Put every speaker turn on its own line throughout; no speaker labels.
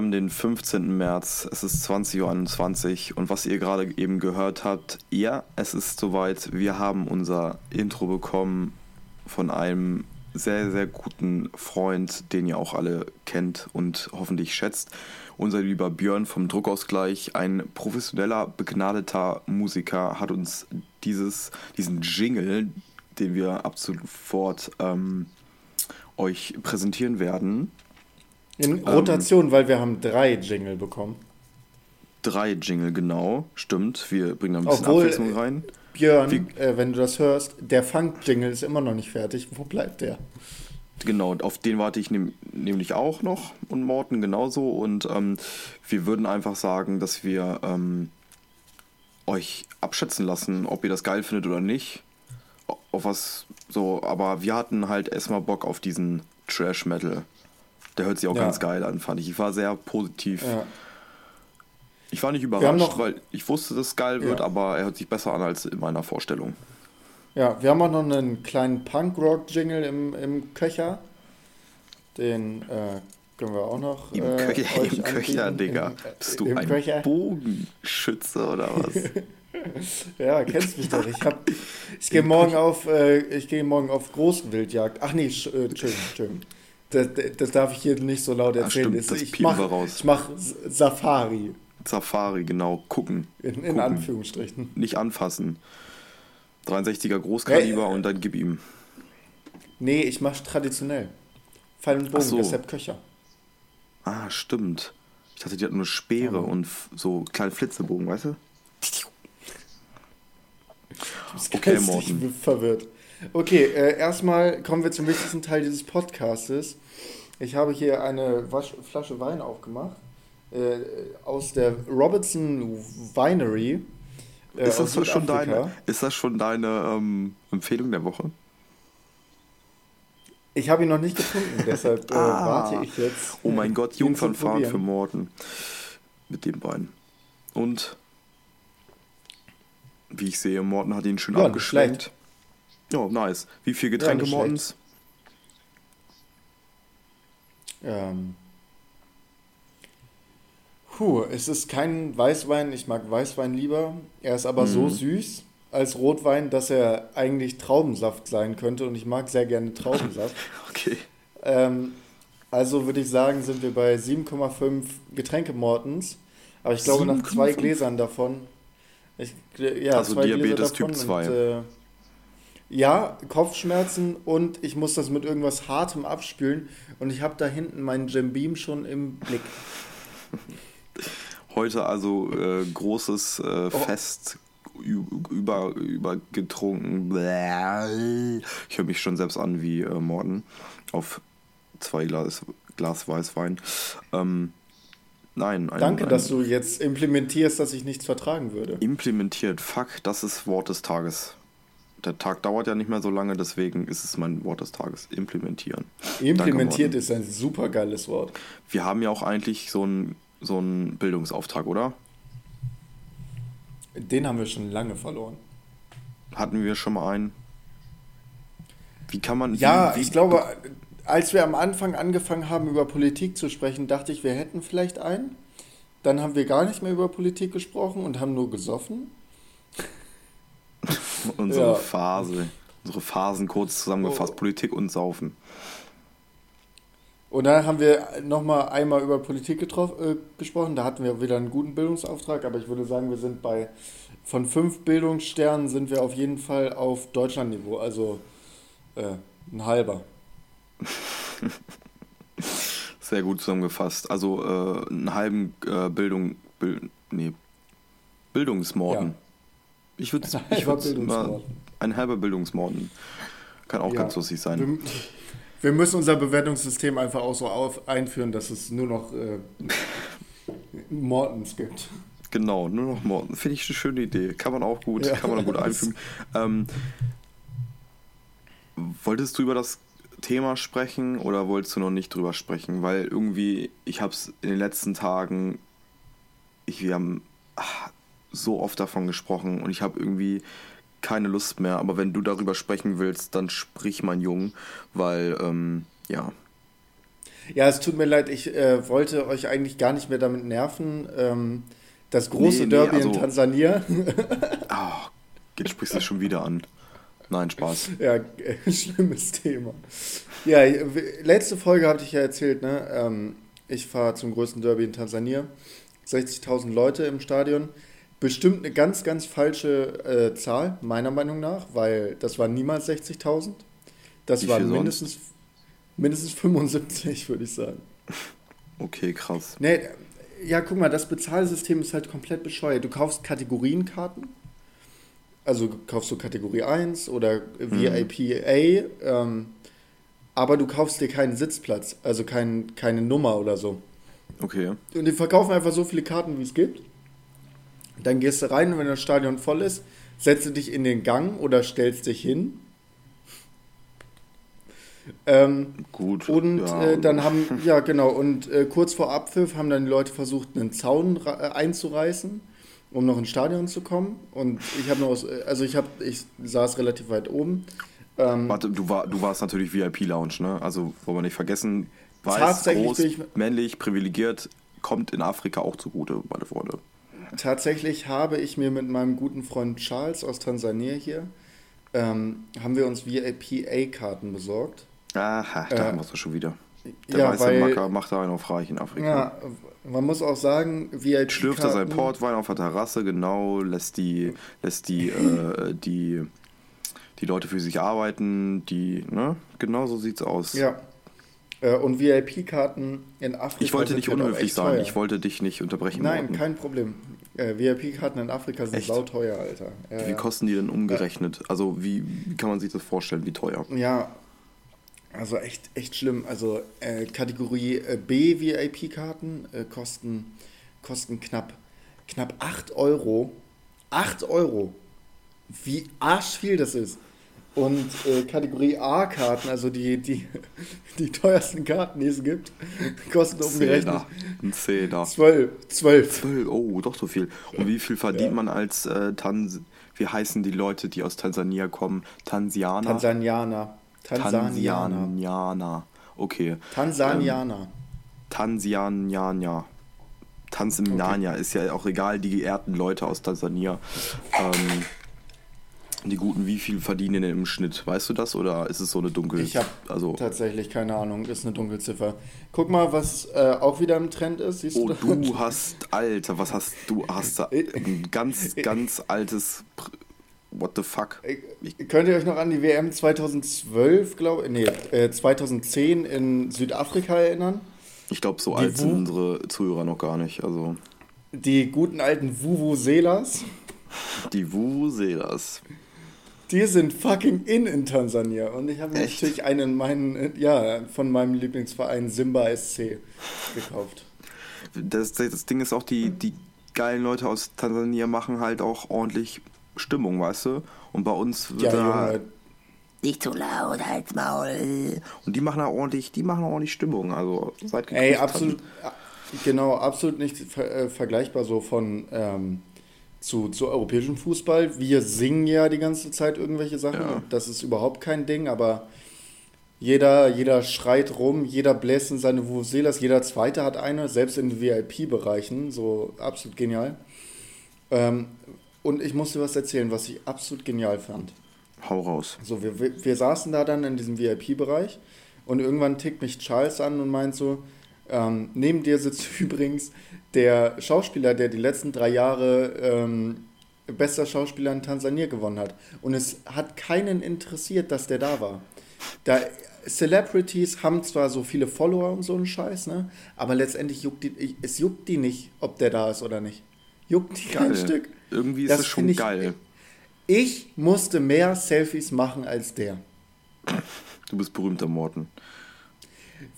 Haben den 15. März, es ist 20.21 Uhr und was ihr gerade eben gehört habt, ja, es ist soweit. Wir haben unser Intro bekommen von einem sehr, sehr guten Freund, den ihr auch alle kennt und hoffentlich schätzt. Unser lieber Björn vom Druckausgleich, ein professioneller, begnadeter Musiker, hat uns dieses, diesen Jingle, den wir ab sofort ähm, euch präsentieren werden.
In ähm, Rotation, ähm, weil wir haben drei Jingle bekommen.
Drei Jingle, genau. Stimmt. Wir bringen da ein bisschen Obwohl, Abwechslung rein.
Björn, äh, wenn du das hörst, der Funk-Jingle ist immer noch nicht fertig. Wo bleibt der?
Genau, auf den warte ich nehm, nämlich auch noch und Morten genauso. Und ähm, wir würden einfach sagen, dass wir ähm, euch abschätzen lassen, ob ihr das geil findet oder nicht. Auf was so, aber wir hatten halt erstmal Bock auf diesen Trash Metal. Der hört sich auch ja. ganz geil an, fand ich. Ich war sehr positiv. Ja. Ich war nicht überrascht, weil ich wusste, dass es geil wird, ja. aber er hört sich besser an als in meiner Vorstellung.
Ja, wir haben auch noch einen kleinen Punk-Rock-Jingle im, im Köcher. Den äh, können wir auch noch. Im, äh, Köcher, im Köcher, Digga. Im,
Bist du ein Köcher? Bogenschütze oder was?
ja, kennst mich doch. Ich, ich gehe morgen auf, äh, ich gehe morgen auf Großwildjagd. Ach nee, äh, Entschuldigung, Entschuldigung. Das, das, darf ich hier nicht so laut erzählen. Ach, stimmt, ich mache mach Safari.
Safari, genau, gucken.
In, in
gucken.
Anführungsstrichen.
Nicht anfassen. 63er Großkaliber hey, und dann gib ihm.
Nee, ich mach's traditionell. Pfeil und Bogen, so. deshalb Köcher.
Ah, stimmt. Ich dachte, die hatten nur Speere ja. und so kleine Flitzebogen, weißt du?
Okay, Morten. Ich bin verwirrt. Okay, äh, erstmal kommen wir zum wichtigsten Teil dieses Podcastes. Ich habe hier eine Wasch Flasche Wein aufgemacht äh, aus der Robertson Winery.
Äh, ist, das schon deine, ist das schon deine ähm, Empfehlung der Woche?
Ich habe ihn noch nicht gefunden, deshalb äh, ah. warte ich jetzt.
Oh mein Gott, Jungfernfahrt für Morten. Mit dem Wein. Und wie ich sehe, Morten hat ihn schön ja, abgeschlenkt. Ja, nice. Wie viel Getränke ja, Mortens?
Ähm, Puh, es ist kein Weißwein. Ich mag Weißwein lieber. Er ist aber mhm. so süß als Rotwein, dass er eigentlich Traubensaft sein könnte. Und ich mag sehr gerne Traubensaft.
okay.
Ähm, also würde ich sagen, sind wir bei 7,5 Getränke Mortens. Aber ich glaube, nach zwei Gläsern davon. Ich, ja, also Diabetes Typ 2. Und, äh, ja, Kopfschmerzen und ich muss das mit irgendwas Hartem abspülen. Und ich habe da hinten meinen Jim Beam schon im Blick.
Heute also äh, großes äh, oh. Fest über, über getrunken. Ich höre mich schon selbst an wie äh, Morten auf zwei Glas, Glas Weißwein. Ähm, nein.
Ein, Danke, ein, dass du jetzt implementierst, dass ich nichts vertragen würde.
Implementiert. Fuck, das ist Wort des Tages. Der Tag dauert ja nicht mehr so lange, deswegen ist es mein Wort des Tages. Implementieren.
Implementiert Danke, ist ein super geiles Wort.
Wir haben ja auch eigentlich so ein so einen Bildungsauftrag, oder?
Den haben wir schon lange verloren.
Hatten wir schon mal einen? Wie kann man.
Ja,
wie,
ich glaube, als wir am Anfang angefangen haben, über Politik zu sprechen, dachte ich, wir hätten vielleicht einen. Dann haben wir gar nicht mehr über Politik gesprochen und haben nur gesoffen.
unsere ja. Phase. Unsere Phasen kurz zusammengefasst: oh. Politik und Saufen.
Und dann haben wir nochmal einmal über Politik äh, gesprochen. Da hatten wir wieder einen guten Bildungsauftrag, aber ich würde sagen, wir sind bei von fünf Bildungssternen sind wir auf jeden Fall auf Deutschlandniveau, also äh, ein halber.
Sehr gut zusammengefasst. Also äh, einen halben äh, Bildung, Bild, nee, Bildungsmorden. Ja. Ich würde ich würd ein halber Bildungsmorden. Kann auch ja. ganz lustig sein.
Wir müssen unser Bewertungssystem einfach auch so auf, einführen, dass es nur noch äh, Mortens gibt.
Genau, nur noch Morten. Finde ich eine schöne Idee. Kann man auch gut, ja. kann man auch gut einfügen. Ähm, wolltest du über das Thema sprechen oder wolltest du noch nicht drüber sprechen? Weil irgendwie, ich habe es in den letzten Tagen, ich, wir haben ach, so oft davon gesprochen und ich habe irgendwie keine Lust mehr. Aber wenn du darüber sprechen willst, dann sprich, mein Jung, weil, ähm, ja.
Ja, es tut mir leid, ich äh, wollte euch eigentlich gar nicht mehr damit nerven. Ähm, das große nee, Derby nee, also, in Tansania.
oh, jetzt sprichst du es schon wieder an. Nein, Spaß.
Ja, äh, schlimmes Thema. Ja, letzte Folge hatte ich ja erzählt, ne? Ähm, ich fahre zum größten Derby in Tansania. 60.000 Leute im Stadion. Bestimmt eine ganz, ganz falsche äh, Zahl, meiner Meinung nach, weil das waren niemals 60.000. Das waren mindestens, mindestens 75, würde ich sagen.
Okay, krass.
Nee, ja, guck mal, das Bezahlsystem ist halt komplett bescheuert. Du kaufst Kategorienkarten. Also kaufst du Kategorie 1 oder VIP A, ähm, aber du kaufst dir keinen Sitzplatz, also kein, keine Nummer oder so.
Okay.
Und die verkaufen einfach so viele Karten, wie es gibt. Dann gehst du rein und wenn das Stadion voll ist, setzt du dich in den Gang oder stellst dich hin ähm,
Gut.
Und ja. äh, dann haben, ja genau, und äh, kurz vor Abpfiff haben dann die Leute versucht, einen Zaun äh, einzureißen, um noch ins Stadion zu kommen. Und ich habe noch, aus, äh, also ich habe, ich saß relativ weit oben.
Ähm, Warte, du, war, du warst natürlich VIP-Lounge, ne? Also, wollen wir nicht vergessen, weiß, groß, ich, männlich, privilegiert, kommt in Afrika auch zugute, meine Freunde.
Tatsächlich habe ich mir mit meinem guten Freund Charles aus Tansania hier, ähm, haben wir uns VIP-A-Karten besorgt.
Aha, da äh, haben wir es schon wieder. Der ja, weiße weil, Macker macht da einen auf reich in Afrika. Ja,
man muss auch sagen, VIP
Schlürft er sein Portwein auf der Terrasse, genau, lässt die, lässt die, äh, die, die Leute für sich arbeiten, die, ne, genau so sieht's aus.
Ja. Äh, und VIP-Karten in Afrika.
Ich wollte nicht unhöflich sein, ich wollte dich nicht unterbrechen.
Nein, kein Problem. Äh, VIP-Karten in Afrika sind sauteuer, Alter.
Ja, wie kosten die denn umgerechnet? Also, wie, wie kann man sich das vorstellen, wie teuer?
Ja, also echt, echt schlimm. Also äh, Kategorie äh, B VIP-Karten äh, kosten, kosten knapp, knapp 8 Euro. 8 Euro. Wie arschviel das ist. Und äh, Kategorie A-Karten, also die, die, die teuersten Karten, die es gibt, kosten umgerechnet.
Ein Zehner.
12. 12.
12. Oh, doch so viel. Und wie viel verdient ja. man als äh, Tans... Wie heißen die Leute, die aus Tansania kommen? Tansianer?
Tansanianer.
Tansanianer. Tansanianer. Okay.
Tansanianer. Ähm,
Tansanianer. Tansania okay. ist ja auch egal, die geehrten Leute aus Tansania. Ähm, die guten, wie viel verdienen denn im Schnitt? Weißt du das oder ist es so eine dunkle?
Ich habe also tatsächlich keine Ahnung, ist eine Dunkelziffer. Guck mal, was äh, auch wieder im Trend ist.
Siehst oh, du, du hast, Alter, was hast du? Hast da ein ganz, ganz altes What the fuck?
Ich, könnt ihr euch noch an die WM 2012, glaube ich, nee, äh, 2010 in Südafrika erinnern?
Ich glaube, so die alt sind unsere Zuhörer noch gar nicht. Also.
Die guten alten Vuvuzelas.
Die Vuvuzelas.
Die sind fucking in in Tansania. Und ich habe natürlich einen meinen, ja, von meinem Lieblingsverein Simba SC gekauft.
Das, das Ding ist auch, die, die geilen Leute aus Tansania machen halt auch ordentlich Stimmung, weißt du? Und bei uns wird ja, da Junge. nicht zu laut, halt's Maul. Und die machen da ordentlich, die machen ordentlich Stimmung. Also seit
Ey, absolut, genau, absolut nicht ver äh, vergleichbar so von ähm, zu, zu europäischem Fußball. Wir singen ja die ganze Zeit irgendwelche Sachen. Ja. Das ist überhaupt kein Ding, aber jeder, jeder schreit rum, jeder bläst in seine Vuvuzelas, jeder Zweite hat eine, selbst in VIP-Bereichen, so absolut genial. Ähm, und ich musste was erzählen, was ich absolut genial fand.
Hau raus.
So, wir, wir, wir saßen da dann in diesem VIP-Bereich und irgendwann tickt mich Charles an und meint so, ähm, neben dir sitzt übrigens der Schauspieler, der die letzten drei Jahre ähm, bester Schauspieler in Tansania gewonnen hat. Und es hat keinen interessiert, dass der da war. Da, Celebrities haben zwar so viele Follower und so einen Scheiß, ne? aber letztendlich juckt die, es juckt die nicht, ob der da ist oder nicht. Juckt die kein Stück.
Irgendwie ist das, das schon ich, geil.
Ich musste mehr Selfies machen als der.
Du bist berühmter Morten.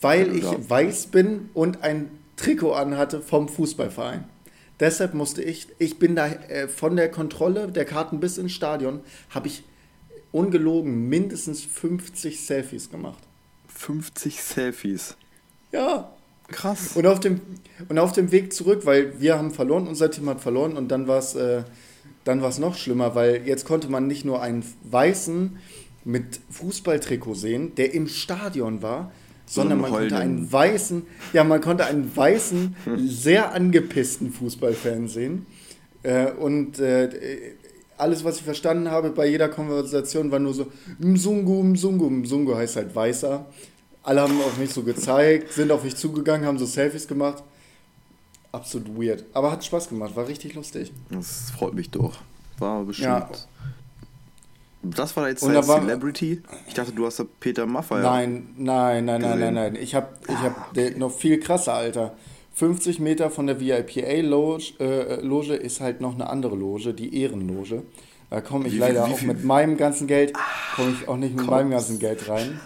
Weil ich weiß bin und ein Trikot anhatte vom Fußballverein. Deshalb musste ich, ich bin da äh, von der Kontrolle der Karten bis ins Stadion, habe ich ungelogen mindestens 50 Selfies gemacht.
50 Selfies?
Ja. Krass. Und auf dem, und auf dem Weg zurück, weil wir haben verloren, unser Team hat verloren und dann war es äh, noch schlimmer, weil jetzt konnte man nicht nur einen Weißen mit Fußballtrikot sehen, der im Stadion war, sondern man konnte einen weißen, ja, man konnte einen weißen, sehr angepissten Fußballfan sehen. Äh, und äh, alles, was ich verstanden habe bei jeder Konversation, war nur so Mzungu, Mzungu. Mzungu heißt halt weißer. Alle haben auf mich so gezeigt, sind auf mich zugegangen, haben so Selfies gemacht. Absolut weird. Aber hat Spaß gemacht, war richtig lustig.
Das freut mich doch. War bestimmt. Ja. Das war jetzt dein Celebrity? Ich dachte, du hast da Peter Maffay.
Nein, nein, nein, nein, nein, nein. Ich habe ich hab ah, noch viel krasser, Alter. 50 Meter von der VIPA-Loge äh, Loge ist halt noch eine andere Loge, die Ehrenloge. Da komme ich leider auch mit meinem ganzen Geld, komme ich auch nicht mit meinem ganzen Geld rein.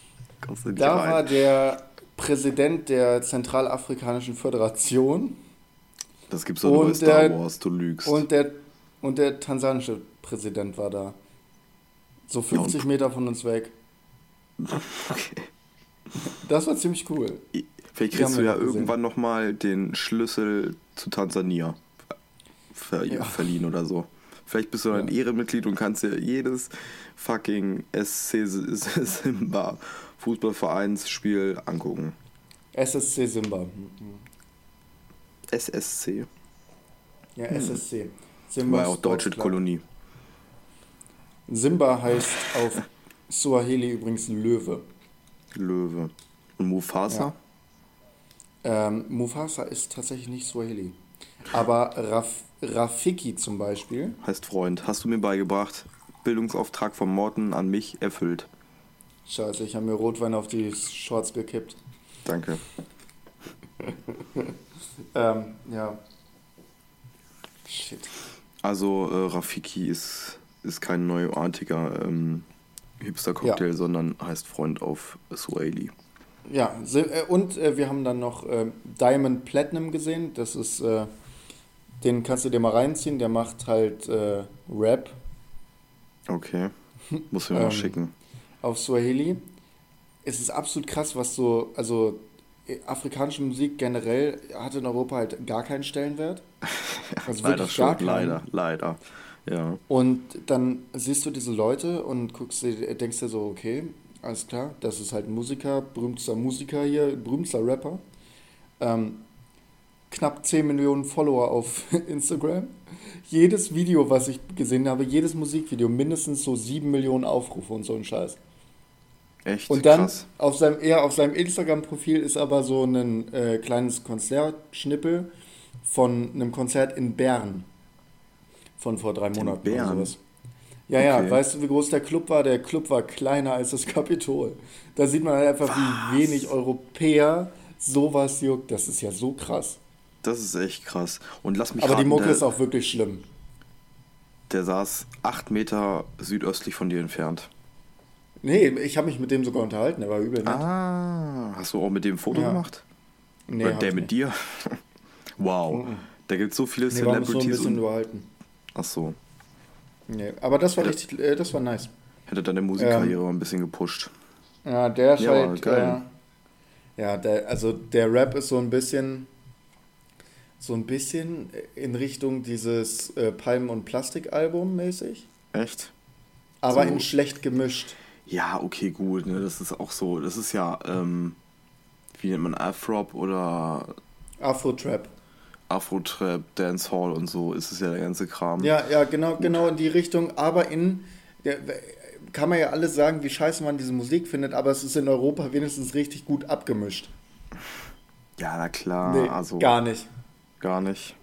da rein. war der Präsident der Zentralafrikanischen Föderation. Das gibt's doch nur bei Star Wars, du lügst. Und der, und der tansanische Präsident war da. So 50 ja, Meter von uns weg. Okay. Das war ziemlich cool.
Vielleicht kriegst du ja irgendwann nochmal den Schlüssel zu Tansania ver ja. verliehen oder so. Vielleicht bist du dann ja. Ehrenmitglied und kannst dir jedes fucking SC Simba Fußballvereinsspiel angucken.
SSC Simba.
SSC.
Ja, SSC.
Simba War ja auch deutsche Kolonie.
Simba heißt auf Swahili übrigens Löwe.
Löwe. Und Mufasa?
Ja. Ähm, Mufasa ist tatsächlich nicht Swahili. Aber Raf Rafiki zum Beispiel.
Heißt Freund. Hast du mir beigebracht. Bildungsauftrag von Morten an mich erfüllt.
Scheiße, ich habe mir Rotwein auf die Shorts gekippt.
Danke.
ähm, ja.
Shit. Also äh, Rafiki ist ist kein neuartiger ähm, Hipster-Cocktail, ja. sondern heißt Freund auf Swahili.
Ja, äh, und äh, wir haben dann noch äh, Diamond Platinum gesehen. Das ist, äh, den kannst du dir mal reinziehen. Der macht halt äh, Rap.
Okay, muss mir mal ähm, schicken.
Auf Swahili. Es ist absolut krass, was so, also afrikanische Musik generell hat in Europa halt gar keinen Stellenwert. Also
leider schon, leider, leider. Ja.
Und dann siehst du diese Leute und guckst dir, denkst dir so, okay, alles klar, das ist halt ein Musiker, berühmtester Musiker hier, berühmtester Rapper. Ähm, knapp 10 Millionen Follower auf Instagram. Jedes Video, was ich gesehen habe, jedes Musikvideo, mindestens so 7 Millionen Aufrufe und so ein Scheiß. Echt? Und dann Krass. auf seinem, eher auf seinem Instagram-Profil ist aber so ein äh, kleines Konzertschnippel von einem Konzert in Bern von vor drei Monaten oder sowas. Ja, okay. ja, weißt du, wie groß der Club war? Der Club war kleiner als das Kapitol. Da sieht man halt einfach, Was? wie wenig Europäer sowas juckt. Das ist ja so krass.
Das ist echt krass. Und lass mich
Aber raten, die Mucke der, ist auch wirklich schlimm.
Der saß acht Meter südöstlich von dir entfernt.
Nee, ich habe mich mit dem sogar unterhalten, der war übel nett.
Ah, hast du auch mit dem ein Foto ja. gemacht? Nee, Oder der mit nicht. dir? wow, mhm. da gibt es so viele nee, Celebrities. Uns so ein bisschen unterhalten. Ach so.
Nee, aber das war hätte, richtig, äh, das war nice.
Hätte deine Musikkarriere ähm, ein bisschen gepusht.
Ja, der ist ja, halt. Geil. Äh, ja, der, also der Rap ist so ein bisschen. So ein bisschen in Richtung dieses äh, Palmen- und Plastikalbum mäßig.
Echt?
Aber so. in schlecht gemischt.
Ja, okay, gut. Ne? Das ist auch so. Das ist ja, ähm, wie nennt man Afrop oder.
Afro-Trap.
Afro-Trap, Dancehall und so ist es ja der ganze Kram.
Ja, ja, genau, genau in die Richtung, aber in der, kann man ja alles sagen, wie scheiße man diese Musik findet, aber es ist in Europa wenigstens richtig gut abgemischt.
Ja, na klar.
Nee, also gar nicht.
Gar nicht.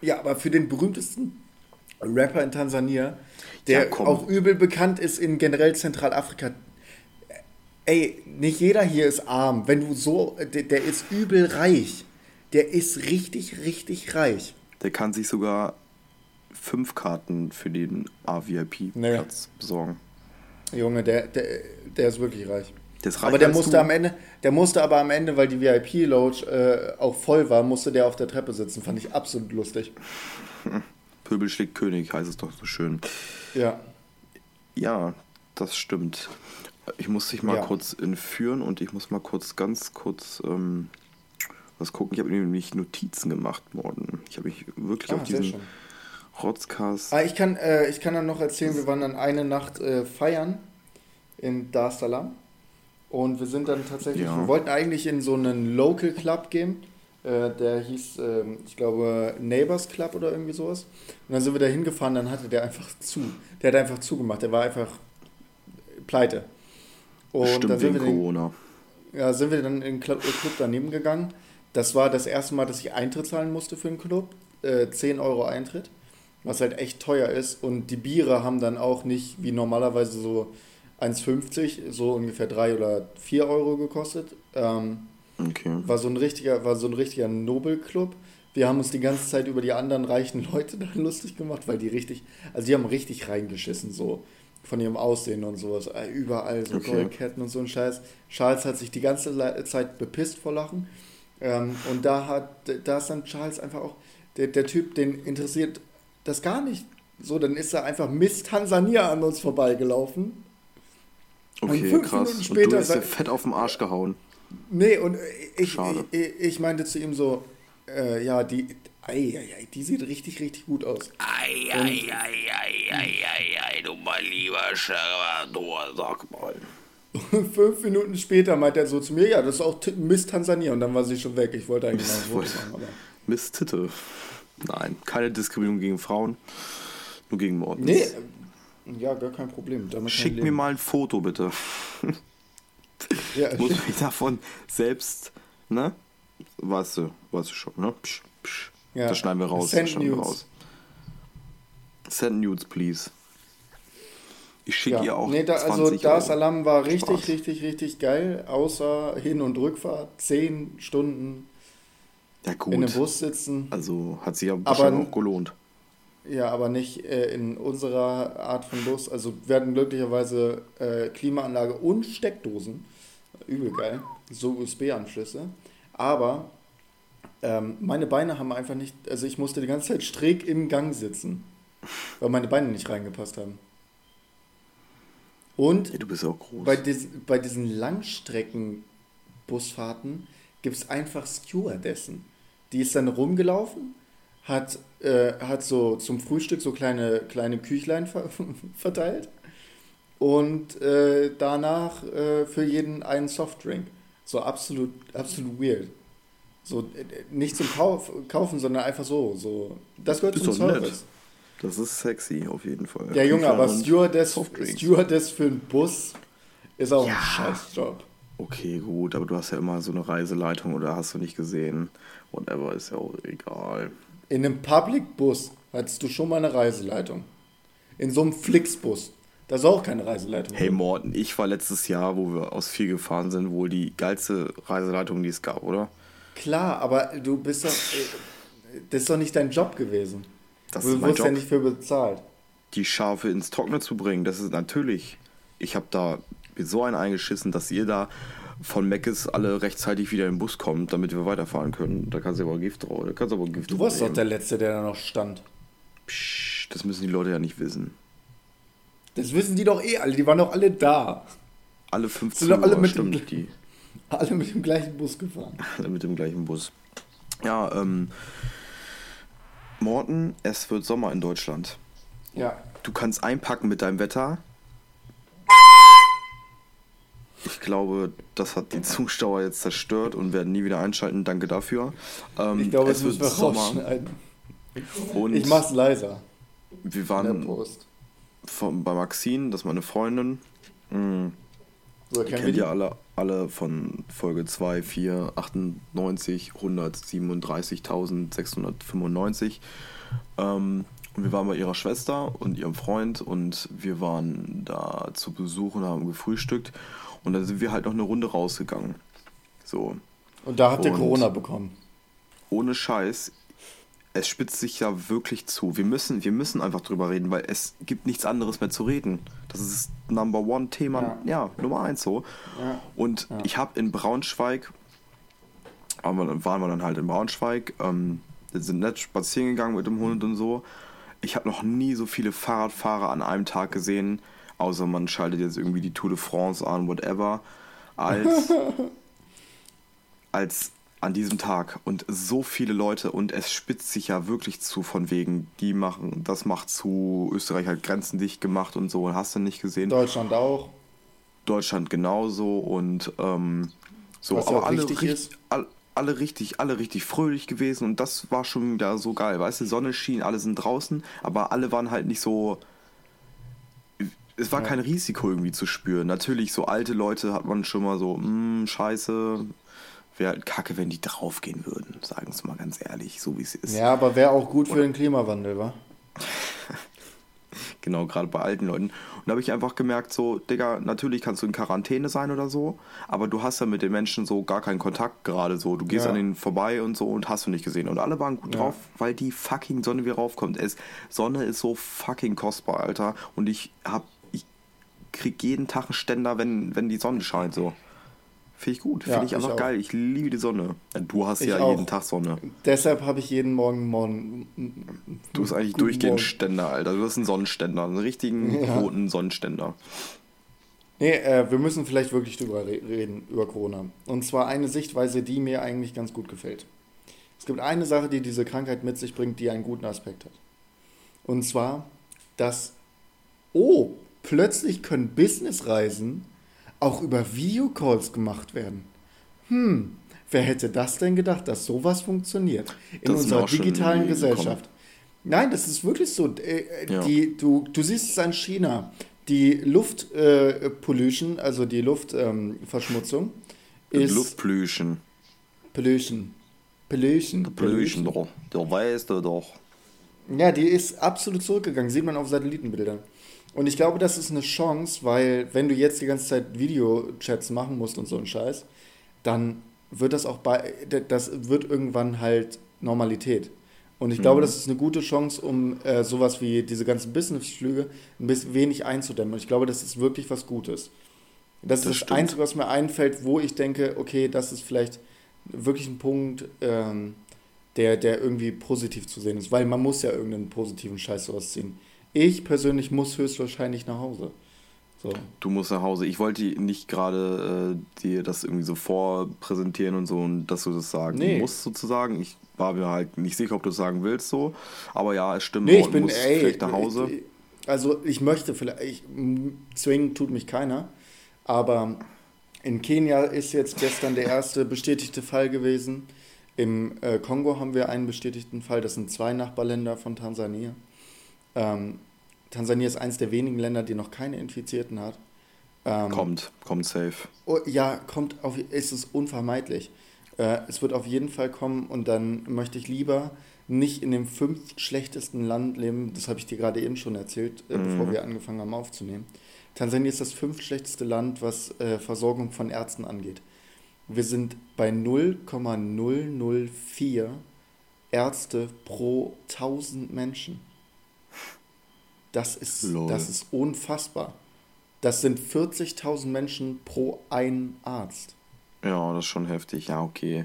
Ja, aber für den berühmtesten Rapper in Tansania, der ja, auch übel bekannt ist in generell Zentralafrika. Ey, nicht jeder hier ist arm. Wenn du so, der, der ist übel reich der ist richtig, richtig reich.
Der kann sich sogar fünf Karten für den AVIP-Platz nee. besorgen.
Junge, der, der, der ist wirklich reich. Der ist reich aber der musste du. am Ende, der musste aber am Ende, weil die VIP-Lounge äh, auch voll war, musste der auf der Treppe sitzen. Fand ich absolut lustig.
Pöbel schlägt König, heißt es doch so schön.
Ja.
Ja, das stimmt. Ich muss dich mal ja. kurz entführen und ich muss mal kurz, ganz kurz ähm, was gucken. Ich habe nämlich Notizen gemacht worden. Ich habe mich wirklich ah, auf diesen Rotzcast.
Ah, ich, kann, äh, ich kann dann noch erzählen, wir waren dann eine Nacht äh, feiern in Dar es Salaam. Und wir sind dann tatsächlich, ja. wir wollten eigentlich in so einen Local Club gehen. Äh, der hieß, äh, ich glaube, Neighbors Club oder irgendwie sowas. Und dann sind wir da hingefahren, dann hatte der einfach zu. Der hat einfach zugemacht. Der war einfach pleite. Und Stimmt, dann sind wir Corona. Den, ja, sind wir dann in den Club, Club daneben gegangen. Das war das erste Mal, dass ich Eintritt zahlen musste für den Club. Äh, 10 Euro Eintritt. Was halt echt teuer ist. Und die Biere haben dann auch nicht wie normalerweise so 1,50, so ungefähr 3 oder 4 Euro gekostet. Ähm, okay. War so ein richtiger, war so ein richtiger Nobelclub. Wir haben uns die ganze Zeit über die anderen reichen Leute da lustig gemacht, weil die richtig, also die haben richtig reingeschissen, so von ihrem Aussehen und sowas. Äh, überall so okay. Goldketten und so ein Scheiß. Charles hat sich die ganze Zeit bepisst vor Lachen. Ähm, und da hat, da ist dann Charles einfach auch, der, der Typ, den interessiert das gar nicht. So, dann ist er einfach Miss Tansania an uns vorbeigelaufen.
Okay, und krass. Minuten später, und du hast dir fett auf den Arsch gehauen.
Nee, und ich, ich, ich, meinte zu ihm so, äh, ja, die, ei, ei, ei, die sieht richtig, richtig gut aus. Ei, ei, ei, ei, ei, ei, ei, du mein lieber Salvador, sag mal. fünf Minuten später meint er so zu mir, ja, das ist auch Miss Tansania. Und dann war sie schon weg. Ich wollte eigentlich mal ein Foto
machen. Aber Miss Titte. Nein, keine Diskriminierung gegen Frauen, nur gegen Mord.
Nee, ja, gar kein Problem.
Damit Schick mir mal ein Foto, bitte. ja, ich muss mich davon selbst, ne? Weißt du, weißt du schon, ne? Psch, psch. Ja. Das schneiden wir raus. Send das schneiden wir raus. Send nudes, please. Ich schicke ja. ihr auch. Nee,
da, also Dar Salam war richtig, Spaß. richtig, richtig geil. Außer Hin- und Rückfahrt. Zehn Stunden ja, in einem Bus sitzen.
Also hat sich ja wahrscheinlich auch gelohnt.
Ja, aber nicht äh, in unserer Art von Bus. Also wir hatten glücklicherweise äh, Klimaanlage und Steckdosen. Übel geil. So USB-Anschlüsse. Aber ähm, meine Beine haben einfach nicht. Also ich musste die ganze Zeit schräg im Gang sitzen. Weil meine Beine nicht reingepasst haben. Und ja, du bist auch groß. Bei, dis, bei diesen Langstrecken-Busfahrten gibt es einfach Stewardessen. Die ist dann rumgelaufen hat, äh, hat so zum Frühstück so kleine, kleine Küchlein ver verteilt und äh, danach äh, für jeden einen Softdrink. So absolut, absolut weird. So äh, nicht zum Kauf, Kaufen, sondern einfach so. so. Das gehört ist zum
Service. Nett. Das ist sexy auf jeden Fall.
Ja, Junge, aber Stewardess, Stewardess für einen Bus ist auch ja. ein Scheißjob.
Okay, gut, aber du hast ja immer so eine Reiseleitung oder hast du nicht gesehen. Whatever, ist ja auch egal.
In einem Public-Bus hattest du schon mal eine Reiseleitung. In so einem Flixbus. Da ist auch keine Reiseleitung.
Hey Morten, ich war letztes Jahr, wo wir aus viel gefahren sind, wohl die geilste Reiseleitung, die es gab, oder?
Klar, aber du bist doch. Äh, das ist doch nicht dein Job gewesen. Das du ist mein Job. ja nicht für bezahlt.
Die Schafe ins Trockene zu bringen, das ist natürlich. Ich habe da so einen eingeschissen, dass ihr da von Meckes alle rechtzeitig wieder in den Bus kommt, damit wir weiterfahren können. Da kannst du aber Gift drauf. Da kannst
aber Gift du warst doch der Letzte, der da noch stand.
Psch, das müssen die Leute ja nicht wissen.
Das wissen die doch eh alle. Die waren doch alle da.
Alle 15 Sind doch alle
mit stimmt, dem, die. Alle mit dem gleichen Bus gefahren.
Alle mit dem gleichen Bus. Ja, ähm. Morten, es wird Sommer in Deutschland. Ja. Du kannst einpacken mit deinem Wetter. Ich glaube, das hat die Zuschauer jetzt zerstört und werden nie wieder einschalten. Danke dafür. Ähm, ich glaube, es wird Sommer.
Und ich mach's leiser.
Wir waren von, bei Maxine, das ist meine Freundin. Mhm. So, Ihr kennt ja alle, alle von Folge 2, 4, 98, 137.695. Ähm, und wir waren bei ihrer Schwester und ihrem Freund und wir waren da zu Besuch und haben gefrühstückt. Und dann sind wir halt noch eine Runde rausgegangen. So.
Und da habt ihr Corona bekommen.
Ohne Scheiß, es spitzt sich ja wirklich zu. Wir müssen, wir müssen einfach drüber reden, weil es gibt nichts anderes mehr zu reden. Das ist Number One Thema, ja, ja Nummer eins so. Ja. Und ja. ich habe in Braunschweig, waren wir dann halt in Braunschweig, ähm, sind nett spazieren gegangen mit dem Hund und so. Ich habe noch nie so viele Fahrradfahrer an einem Tag gesehen, außer man schaltet jetzt irgendwie die Tour de France an, whatever, als, als an diesem Tag. Und so viele Leute und es spitzt sich ja wirklich zu, von wegen, die machen, das macht zu, Österreich hat Grenzen dicht gemacht und so, hast du nicht gesehen.
Deutschland auch.
Deutschland genauso und ähm, so, Was aber alle richtig, all, alle richtig, alle richtig fröhlich gewesen und das war schon wieder so geil, weißt du, Sonne schien, alle sind draußen, aber alle waren halt nicht so, es war ja. kein Risiko irgendwie zu spüren. Natürlich, so alte Leute hat man schon mal so, mh, hm, scheiße, wäre halt kacke, wenn die draufgehen würden, sagen es mal ganz ehrlich, so wie es ist.
Ja, aber wäre auch gut für den Klimawandel, wa?
genau, gerade bei alten Leuten. Und da habe ich einfach gemerkt, so, Digga, natürlich kannst du in Quarantäne sein oder so, aber du hast ja mit den Menschen so gar keinen Kontakt gerade so. Du gehst ja. an ihnen vorbei und so und hast du nicht gesehen. Und alle waren gut ja. drauf, weil die fucking Sonne wieder raufkommt. Es, Sonne ist so fucking kostbar, Alter. Und ich hab, ich krieg jeden Tag einen Ständer, wenn, wenn die Sonne scheint, so. Finde ich gut. Finde ich einfach ich geil. Ich liebe die Sonne. Du hast ich ja auch. jeden Tag Sonne.
Deshalb habe ich jeden Morgen morgen.
Du hast eigentlich durchgehend Morgen. Ständer, Alter. Du hast einen Sonnenständer, einen richtigen ja. roten Sonnenständer.
Nee, äh, wir müssen vielleicht wirklich drüber reden, über Corona. Und zwar eine Sichtweise, die mir eigentlich ganz gut gefällt. Es gibt eine Sache, die diese Krankheit mit sich bringt, die einen guten Aspekt hat. Und zwar, dass, oh, plötzlich können Businessreisen auch über Videocalls gemacht werden. Hm, wer hätte das denn gedacht, dass sowas funktioniert in das unserer digitalen Gesellschaft? Nein, das ist wirklich so. Äh, ja. die, du, du siehst es an China. Die Luftpollution, äh, also die Luftverschmutzung, ähm, ist. Luftpollution. Pollution. Pollution. Pollution, doch. Der weißt du doch. Ja, die ist absolut zurückgegangen. Sieht man auf Satellitenbildern. Und ich glaube, das ist eine Chance, weil wenn du jetzt die ganze Zeit Videochats machen musst und so ein Scheiß, dann wird das auch bei, das wird irgendwann halt Normalität. Und ich glaube, mhm. das ist eine gute Chance, um äh, sowas wie diese ganzen Businessflüge ein bisschen wenig einzudämmen. Und ich glaube, das ist wirklich was Gutes. Das, das ist das Einzige, was mir einfällt, wo ich denke, okay, das ist vielleicht wirklich ein Punkt, ähm, der, der irgendwie positiv zu sehen ist. Weil man muss ja irgendeinen positiven Scheiß sowas ziehen. Ich persönlich muss höchstwahrscheinlich nach Hause. So.
Du musst nach Hause. Ich wollte nicht gerade äh, dir das irgendwie so vorpräsentieren und so und dass du das sagen nee. musst sozusagen. Ich war mir halt nicht sicher, ob du das sagen willst so. Aber ja, es stimmt. Nee, ich bin ey,
vielleicht nach Hause. Also ich möchte vielleicht, ich, zwingen tut mich keiner. Aber in Kenia ist jetzt gestern der erste bestätigte Fall gewesen. Im äh, Kongo haben wir einen bestätigten Fall. Das sind zwei Nachbarländer von Tansania. Ähm, Tansania ist eines der wenigen Länder, die noch keine Infizierten hat.
Ähm, kommt, kommt safe.
Oh, ja, kommt auf, ist es unvermeidlich. Äh, es wird auf jeden Fall kommen und dann möchte ich lieber nicht in dem fünf schlechtesten Land leben, das habe ich dir gerade eben schon erzählt, äh, mhm. bevor wir angefangen haben aufzunehmen. Tansania ist das fünf schlechteste Land, was äh, Versorgung von Ärzten angeht. Wir sind bei 0,004 Ärzte pro 1000 Menschen. Das ist, das ist unfassbar. Das sind 40.000 Menschen pro ein Arzt.
Ja, das ist schon heftig. Ja, okay.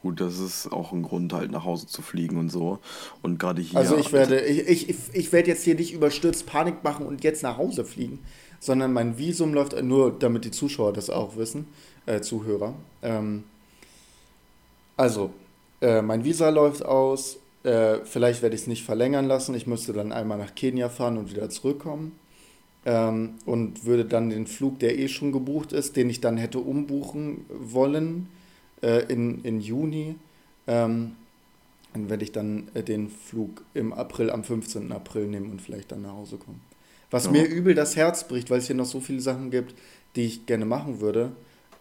Gut, das ist auch ein Grund, halt nach Hause zu fliegen und so. Und gerade hier.
Also ich werde, ich, ich, ich werde jetzt hier nicht überstürzt Panik machen und jetzt nach Hause fliegen, sondern mein Visum läuft nur, damit die Zuschauer das auch wissen, äh, Zuhörer. Ähm, also, äh, mein Visa läuft aus, äh, vielleicht werde ich es nicht verlängern lassen. Ich müsste dann einmal nach Kenia fahren und wieder zurückkommen. Ähm, und würde dann den Flug, der eh schon gebucht ist, den ich dann hätte umbuchen wollen äh, in, in Juni, ähm, dann werde ich dann äh, den Flug im April, am 15. April nehmen und vielleicht dann nach Hause kommen. Was ja. mir übel das Herz bricht, weil es hier noch so viele Sachen gibt, die ich gerne machen würde.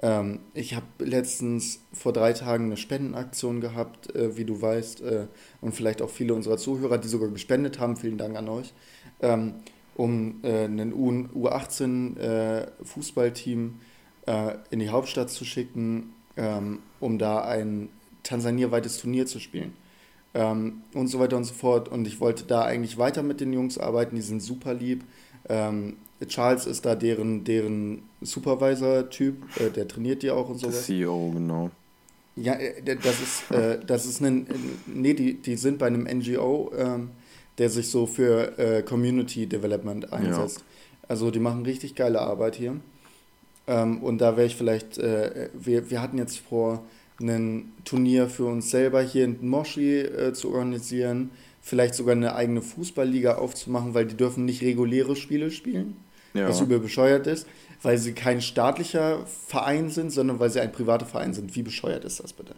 Ähm, ich habe letztens vor drei Tagen eine Spendenaktion gehabt, äh, wie du weißt, äh, und vielleicht auch viele unserer Zuhörer, die sogar gespendet haben, vielen Dank an euch, ähm, um äh, ein U18 äh, äh, in die Hauptstadt zu schicken, ähm, um da ein Tansania-weites Turnier zu spielen. Ähm, und so weiter und so fort. Und ich wollte da eigentlich weiter mit den Jungs arbeiten, die sind super lieb. Ähm, Charles ist da deren, deren Supervisor-Typ, äh, der trainiert die auch und so. CEO, genau. Ja, äh, das ist, äh, das ist ein, nee, die, die sind bei einem NGO, ähm, der sich so für äh, Community Development einsetzt. Ja. Also die machen richtig geile Arbeit hier. Ähm, und da wäre ich vielleicht, äh, wir, wir hatten jetzt vor, ein Turnier für uns selber hier in Moshi äh, zu organisieren, vielleicht sogar eine eigene Fußballliga aufzumachen, weil die dürfen nicht reguläre Spiele spielen ja. was übel bescheuert ist, weil sie kein staatlicher Verein sind, sondern weil sie ein privater Verein sind. Wie bescheuert ist das bitte?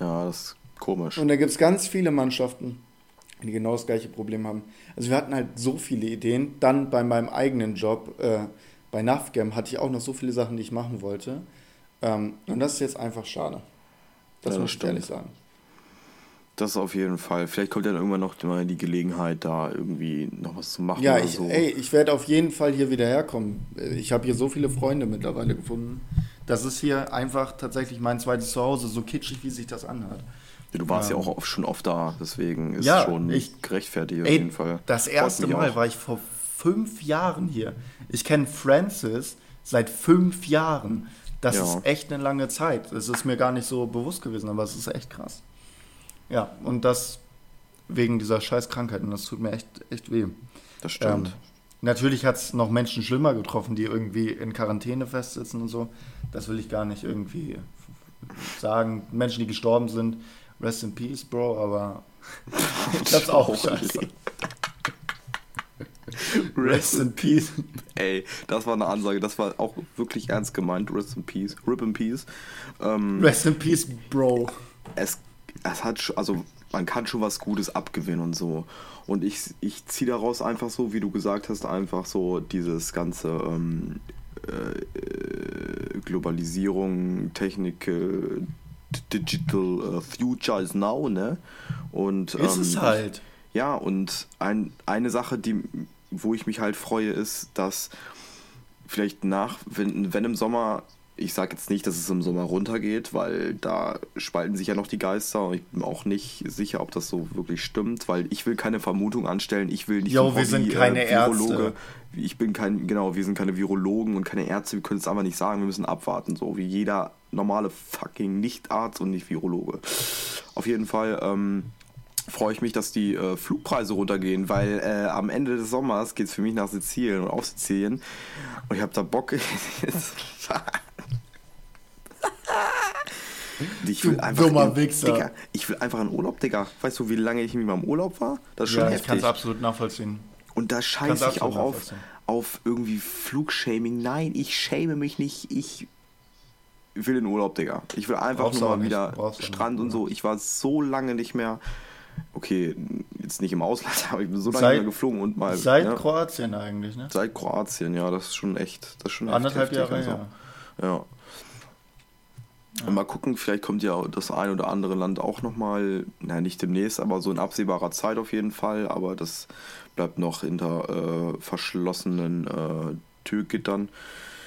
Ja, das ist komisch.
Und da gibt es ganz viele Mannschaften, die genau das gleiche Problem haben. Also wir hatten halt so viele Ideen. Dann bei meinem eigenen Job, äh, bei NAFGAM, hatte ich auch noch so viele Sachen, die ich machen wollte. Ähm, und das ist jetzt einfach schade. Das ja, muss ich ehrlich sagen.
Das auf jeden Fall. Vielleicht kommt dann irgendwann noch mal die Gelegenheit, da irgendwie noch was zu machen.
Ja, ich, so. ey, ich werde auf jeden Fall hier wieder herkommen. Ich habe hier so viele Freunde mittlerweile gefunden. Das ist hier einfach tatsächlich mein zweites Zuhause, so kitschig, wie sich das anhört.
Ja, du warst ähm, ja auch schon oft da, deswegen ist ja, schon ich, gerechtfertigt auf jeden Fall.
Das erste Mal auch. war ich vor fünf Jahren hier. Ich kenne Francis seit fünf Jahren. Das ja. ist echt eine lange Zeit. Das ist mir gar nicht so bewusst gewesen, aber es ist echt krass. Ja, und das wegen dieser scheiß Krankheit und das tut mir echt, echt weh.
Das stimmt. Ähm,
natürlich hat es noch Menschen schlimmer getroffen, die irgendwie in Quarantäne festsitzen und so. Das will ich gar nicht irgendwie sagen. Menschen, die gestorben sind, rest in peace, Bro, aber ich hab's auch scheiße.
Rest in Peace. Ey, das war eine Ansage, das war auch wirklich ernst gemeint. Rest in Peace. Rip in Peace.
Ähm, Rest in Peace, Bro.
Es, es hat, also man kann schon was Gutes abgewinnen und so. Und ich, ich ziehe daraus einfach so, wie du gesagt hast, einfach so dieses ganze ähm, äh, Globalisierung, Technik, äh, Digital uh, Future is now, ne? Und, ist
ähm, es halt.
Ja, und ein, eine Sache, die wo ich mich halt freue, ist, dass vielleicht nach, wenn, wenn im Sommer, ich sage jetzt nicht, dass es im Sommer runtergeht, weil da spalten sich ja noch die Geister und ich bin auch nicht sicher, ob das so wirklich stimmt, weil ich will keine Vermutung anstellen, ich will nicht
jo, wir Hobby, sind keine äh, Virologe. Ärzte.
Ich bin kein, genau, wir sind keine Virologen und keine Ärzte, wir können es einfach nicht sagen, wir müssen abwarten, so wie jeder normale fucking Nicht-Arzt und nicht Virologe. Auf jeden Fall, ähm, freue ich mich, dass die äh, Flugpreise runtergehen, weil äh, am Ende des Sommers geht es für mich nach Sizilien und auf Sizilien. Und ich habe da Bock. ich will einfach dummer in, Wichser. Digga, ich will einfach in Urlaub, Digga. Weißt du, wie lange ich nicht mehr im Urlaub war?
Das ist schon ja, heftig. Ich kann es absolut nachvollziehen.
Und da scheiße ich auch auf, auf irgendwie Flugshaming. Nein, ich schäme mich nicht. Ich will in Urlaub, Digga. Ich will einfach Brauchst nur mal wieder Strand und so. Ich war so lange nicht mehr okay, jetzt nicht im Ausland, aber ich bin so lange seit, geflogen und mal.
Seit ja, Kroatien eigentlich, ne?
Seit Kroatien, ja, das ist schon echt. Das ist schon
Anderthalb Jahre, so. ja.
ja. Und mal gucken, vielleicht kommt ja das ein oder andere Land auch nochmal, naja, nicht demnächst, aber so in absehbarer Zeit auf jeden Fall. Aber das bleibt noch hinter äh, verschlossenen äh, Türgittern.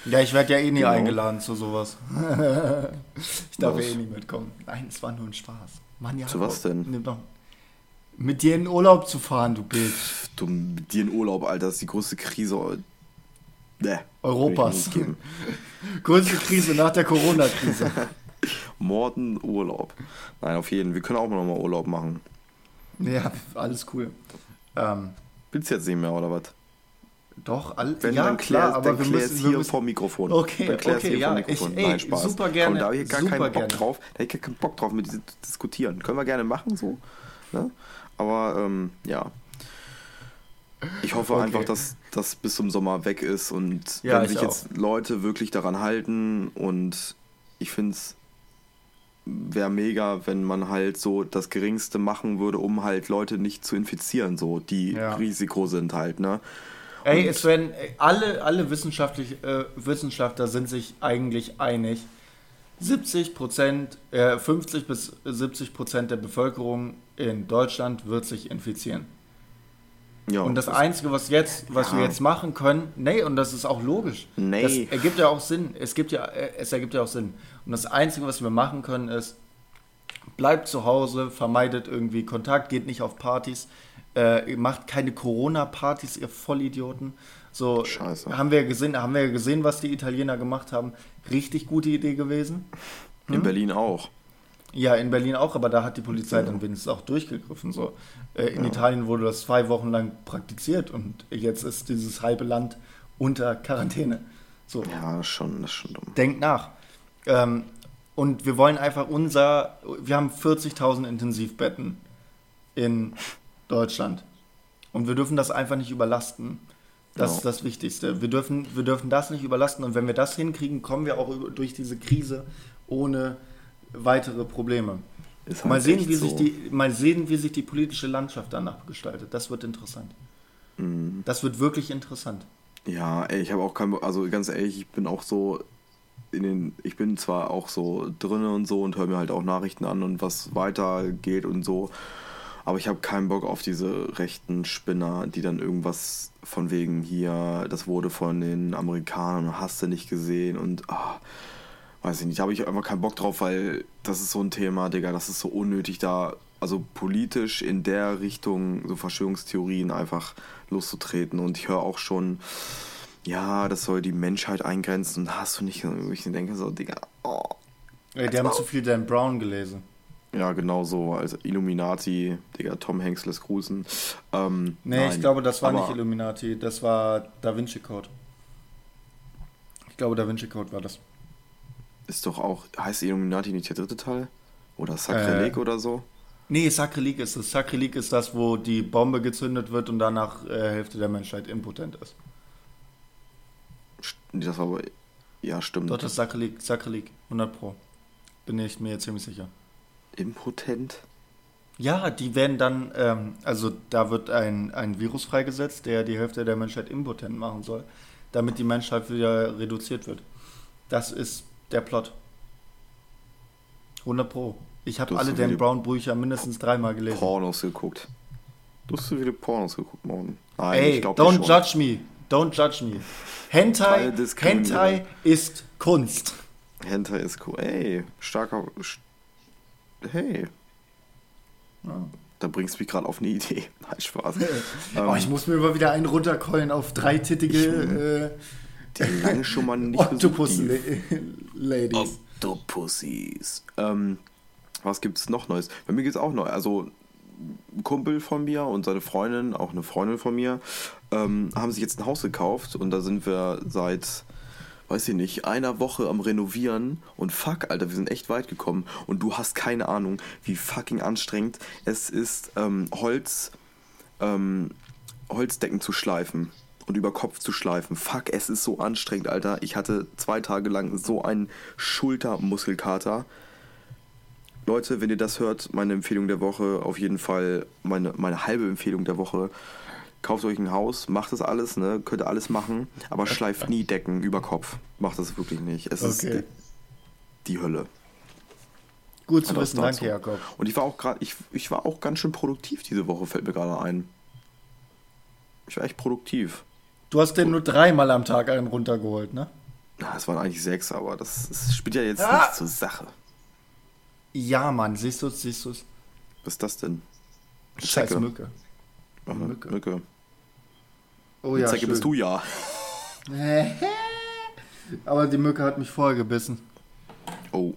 Ja, ich werde ja eh nie genau. eingeladen zu sowas. ich darf ja eh nie mitkommen. Nein, es war nur ein Spaß.
Mann, ja, zu was denn?
Mit dir in Urlaub zu fahren, du Bitch.
Du, mit dir in Urlaub, Alter, das ist die größte Krise
nee, Europas. größte Krise nach der Corona-Krise.
Morden, Urlaub. Nein, auf jeden Fall. Wir können auch noch mal Urlaub machen.
Ja, alles cool. Ähm,
Willst du jetzt nicht mehr, oder was?
Doch, all, Wenn ja, dann klar, aber
wir müssen, hier wir müssen, vor Mikrofon.
Okay,
dann
okay,
hier
ja, vor Mikrofon. Ich, ey,
Nein, Spaß.
super gerne.
Komm, da habe ich gar keinen Bock
gerne.
drauf. Da habe ich gar keinen Bock drauf, mit dir zu diskutieren. Können wir gerne machen, so. Ne? Aber ähm, ja. Ich hoffe okay. einfach, dass das bis zum Sommer weg ist und ja, wenn sich jetzt Leute wirklich daran halten und ich finde es wäre mega, wenn man halt so das Geringste machen würde, um halt Leute nicht zu infizieren, so die ja. Risiko sind halt, ne?
Ey, es werden alle, alle wissenschaftlich, äh, Wissenschaftler sind sich eigentlich einig. 70 Prozent, äh, 50 bis 70 Prozent der Bevölkerung in Deutschland wird sich infizieren. Ja, und das, das Einzige, was jetzt, was ja. wir jetzt machen können, nee, und das ist auch logisch. Nee. Das ergibt ja auch Sinn. Es gibt ja, äh, es ergibt ja auch Sinn. Und das Einzige, was wir machen können, ist, bleibt zu Hause, vermeidet irgendwie Kontakt, geht nicht auf Partys, äh, macht keine Corona-Partys, ihr Vollidioten. So Scheiße. haben wir gesehen, haben wir gesehen, was die Italiener gemacht haben. Richtig gute Idee gewesen.
Hm? In Berlin auch.
Ja, in Berlin auch, aber da hat die Polizei dann wenigstens auch durchgegriffen. So. Äh, in ja. Italien wurde das zwei Wochen lang praktiziert und jetzt ist dieses halbe Land unter Quarantäne. So.
Ja, das ist schon, das ist schon dumm.
Denkt nach. Ähm, und wir wollen einfach unser, wir haben 40.000 Intensivbetten in Deutschland. Und wir dürfen das einfach nicht überlasten. Das ist das Wichtigste. Wir dürfen, wir dürfen das nicht überlasten und wenn wir das hinkriegen, kommen wir auch durch diese Krise ohne weitere Probleme. Halt mal, sehen, wie so. sich die, mal sehen, wie sich die politische Landschaft danach gestaltet. Das wird interessant. Mhm. Das wird wirklich interessant.
Ja, ey, ich habe auch kein, also ganz ehrlich, ich bin auch so in den, ich bin zwar auch so drin und so und höre mir halt auch Nachrichten an und was weitergeht und so, aber ich habe keinen Bock auf diese rechten Spinner, die dann irgendwas von wegen hier, das wurde von den Amerikanern, hast du nicht gesehen und ah, weiß ich nicht, da habe ich einfach keinen Bock drauf, weil das ist so ein Thema, Digga, das ist so unnötig da, also politisch in der Richtung so Verschwörungstheorien einfach loszutreten. Und ich höre auch schon, ja, das soll die Menschheit eingrenzen und hast du nicht, ich denke so, Digga, oh.
Ey, die haben zu viel Dan Brown gelesen.
Ja, genau so. Also Illuminati, Digga, Tom Hanks lässt grüßen. Ähm,
nee, nein, ich glaube, das war nicht Illuminati, das war Da Vinci Code. Ich glaube, Da Vinci Code war das.
Ist doch auch, heißt Illuminati nicht der dritte Teil? Oder Sakrileg äh, oder so?
Nee, Sakrileg ist es. Sakrileg ist das, wo die Bombe gezündet wird und danach äh, Hälfte der Menschheit impotent ist.
Das war aber, ja, stimmt.
Dort ist Sakrileg, Sakrileg, 100 Pro. Bin ich mir jetzt ziemlich sicher
impotent?
Ja, die werden dann, ähm, also da wird ein, ein Virus freigesetzt, der die Hälfte der Menschheit impotent machen soll, damit die Menschheit wieder reduziert wird. Das ist der Plot. 100 Pro. Ich habe alle Dan Brown Bücher mindestens dreimal gelesen.
Pornos geguckt. Du hast so viele Pornos geguckt, Morgen.
Nein, Ey, don't judge me. Don't judge me. Hentai, Hentai ist Kunst.
Hentai ist cool. Ey, starker, hey, ja. da bringst du mich gerade auf eine Idee. Nein, Spaß.
oh, ich muss mir immer wieder einen runterkeulen auf dreitittige. Äh,
die lange schon mal nicht Octopus-Ladies. Octopussies. Ähm, was gibt's noch Neues? Bei mir gibt es auch neu. Also ein Kumpel von mir und seine Freundin, auch eine Freundin von mir, ähm, haben sich jetzt ein Haus gekauft und da sind wir seit weiß ich nicht, einer Woche am Renovieren und fuck, Alter, wir sind echt weit gekommen und du hast keine Ahnung, wie fucking anstrengend es ist, ähm, Holz, ähm, Holzdecken zu schleifen und über Kopf zu schleifen. Fuck, es ist so anstrengend, Alter. Ich hatte zwei Tage lang so einen Schultermuskelkater. Leute, wenn ihr das hört, meine Empfehlung der Woche, auf jeden Fall meine, meine halbe Empfehlung der Woche kauft euch ein Haus, macht das alles, ne? Könnt ihr alles machen, aber schleift nie Decken über Kopf. Macht das wirklich nicht. Es okay. ist die, die, Hölle.
Gut zu wissen, danke Jakob.
Und ich war auch gerade, ich, ich war auch ganz schön produktiv diese Woche, fällt mir gerade ein. Ich war echt produktiv.
Du hast den nur dreimal am Tag einen runtergeholt, ne?
Na, es waren eigentlich sechs, aber das, das spielt ja jetzt ah. nicht zur Sache.
Ja, Mann, siehst du es, siehst du es.
Was ist das denn?
Scheiß Mücke.
Ach, Mücke. Mücke. Oh ja. Zecke bist du ja.
Aber die Mücke hat mich vorher gebissen.
Oh.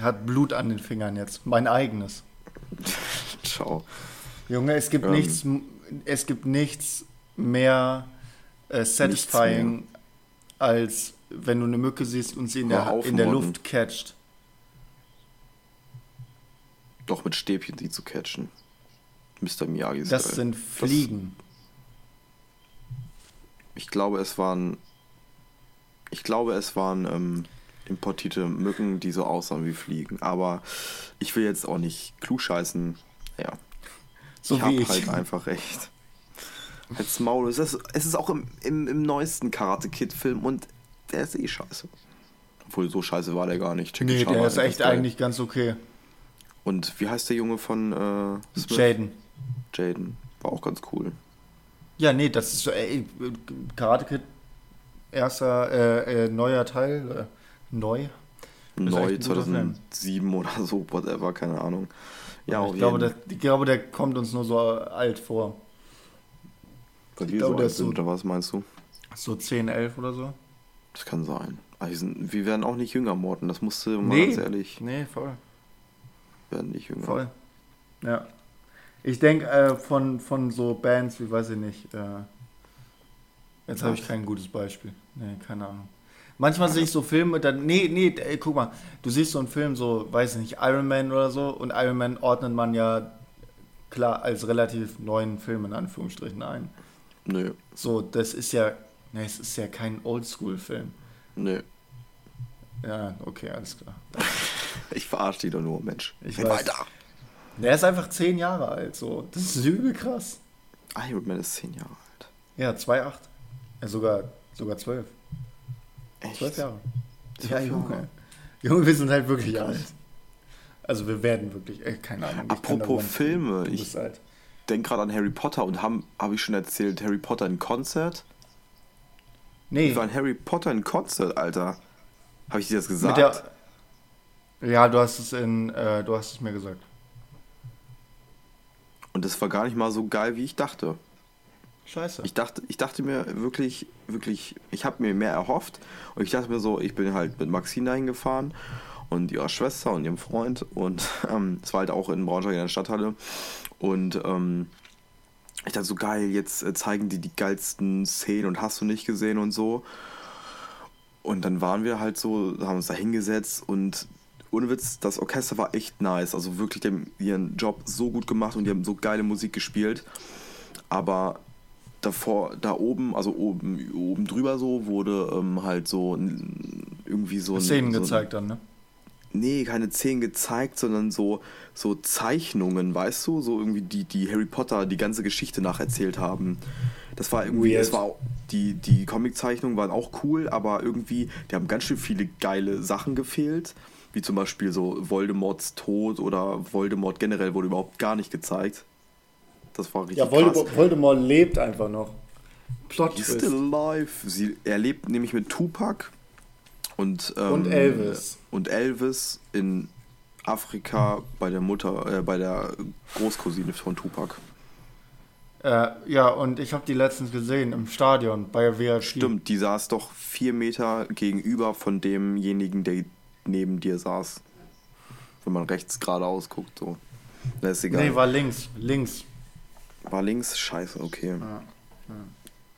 Hat Blut an den Fingern jetzt. Mein eigenes.
Ciao.
Junge, es gibt ähm. nichts, es gibt nichts mehr äh, satisfying, nichts mehr. als wenn du eine Mücke siehst und sie in, der, in der Luft catcht.
Doch mit Stäbchen sie zu catchen. Mr. Miyagi.
Das sind Fliegen. Das,
ich glaube, es waren. Ich glaube, es waren ähm, importierte Mücken, die so aussahen wie Fliegen. Aber ich will jetzt auch nicht klugscheißen. Ja. So ich habe halt einfach recht. Als Maul. Es ist, es ist auch im, im, im neuesten Karate Kid-Film und der ist eh scheiße. Obwohl, so scheiße war der gar nicht.
Jackie nee, der ist echt eigentlich ganz okay.
Und wie heißt der Junge von äh?
Jaden.
Jaden. War auch ganz cool.
Ja, nee, das ist so, ey, Karate Kid, erster, äh, äh, neuer Teil, äh, neu.
Neu, 2007 oder so, whatever, keine Ahnung.
Ja, ich glaube, der, ich glaube, der kommt uns nur so alt vor.
Weil wir so alt sind, so, oder was meinst du?
So 10, 11 oder so?
Das kann sein. Also, wir werden auch nicht jünger, Morten, das musste mal nee, ganz ehrlich.
Nee, voll.
Wir werden nicht jünger.
Voll. Ja. Ich denke äh, von, von so Bands wie, weiß ich nicht, äh, jetzt habe ich kein gutes Beispiel. Nee, keine Ahnung. Manchmal sehe ich so Filme, dann, nee, nee, ey, guck mal, du siehst so einen Film, so, weiß ich nicht, Iron Man oder so, und Iron Man ordnet man ja klar als relativ neuen Film in Anführungsstrichen ein.
Nö.
So, das ist ja, ne, es ist ja kein Oldschool-Film.
Nö.
Ja, okay, alles klar.
ich verarsche die doch nur, Mensch.
Ich weiß. weiter. Der ist einfach zehn Jahre alt, so. Das ist übel krass.
Iron Man ist zehn Jahre alt.
Ja, 2,8. Ja, sogar, sogar 12.
Echt?
12 Jahre. Ja, Junge. Junge, wir sind halt wirklich Krass. alt. Also wir werden wirklich, äh, keine Ahnung.
Apropos Filme, ich denke gerade an Harry Potter und habe hab ich schon erzählt, Harry Potter in Konzert? Nee. Ich war in Harry Potter in Konzert, Alter. Habe ich dir das gesagt?
Der, ja, du hast es in, äh, du hast es mir gesagt.
Und das war gar nicht mal so geil, wie ich dachte.
Scheiße.
Ich dachte, ich dachte mir wirklich, wirklich, ich habe mir mehr erhofft. Und ich dachte mir so, ich bin halt mit Maxine dahin gefahren und ihrer Schwester und ihrem Freund. Und ähm, es war halt auch in Braunschweig in der Stadthalle. Und ähm, ich dachte so, geil, jetzt äh, zeigen die die geilsten Szenen und hast du nicht gesehen und so. Und dann waren wir halt so, haben uns da hingesetzt und ohne Witz, das Orchester war echt nice. Also wirklich, die haben ihren Job so gut gemacht und die haben so geile Musik gespielt. Aber davor, da oben, also oben, oben drüber so, wurde ähm, halt so irgendwie so.
Szenen
so
gezeigt dann, ne?
Nee, keine Szenen gezeigt, sondern so, so Zeichnungen, weißt du? So irgendwie, die, die Harry Potter die ganze Geschichte nacherzählt haben. Das war irgendwie, Weird. das war auch, die, die Comiczeichnungen waren auch cool, aber irgendwie, die haben ganz schön viele geile Sachen gefehlt. Wie zum Beispiel so Voldemorts Tod oder Voldemort generell wurde überhaupt gar nicht gezeigt. Das war richtig
Ja, Voldemort, krass. Voldemort lebt einfach noch.
Plot He's still alive. Sie, er lebt nämlich mit Tupac und, ähm,
und Elvis.
Und Elvis in Afrika bei der Mutter, äh, bei der Großcousine von Tupac.
Äh, ja, und ich habe die letztens gesehen im Stadion bei VIP.
Stimmt, die saß doch vier Meter gegenüber von demjenigen, der neben dir saß. Wenn man rechts geradeaus guckt, so.
Das ist egal. Nee, war links. Links.
War links? Scheiße, okay. Ja. Ja.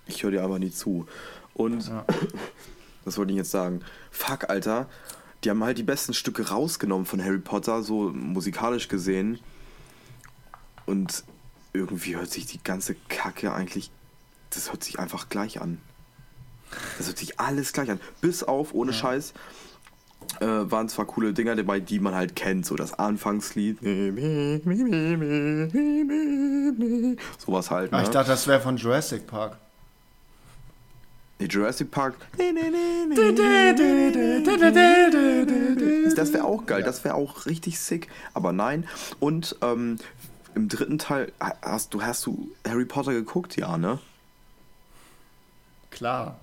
Ich höre dir aber nie zu. Und ja. was wollte ich jetzt sagen? Fuck, Alter. Die haben halt die besten Stücke rausgenommen von Harry Potter, so musikalisch gesehen. Und irgendwie hört sich die ganze Kacke eigentlich. Das hört sich einfach gleich an. Das hört sich alles gleich an. Bis auf, ohne Scheiß, äh, waren zwar coole Dinger dabei, die man halt kennt, so das Anfangslied. Sowas halt.
Ne? Ah, ich dachte, das wäre von Jurassic Park.
Nee, Jurassic Park. Das wäre auch geil, das wäre auch richtig sick. Aber nein. Und ähm, im dritten Teil hast du hast du Harry Potter geguckt, ja, ne?
Klar.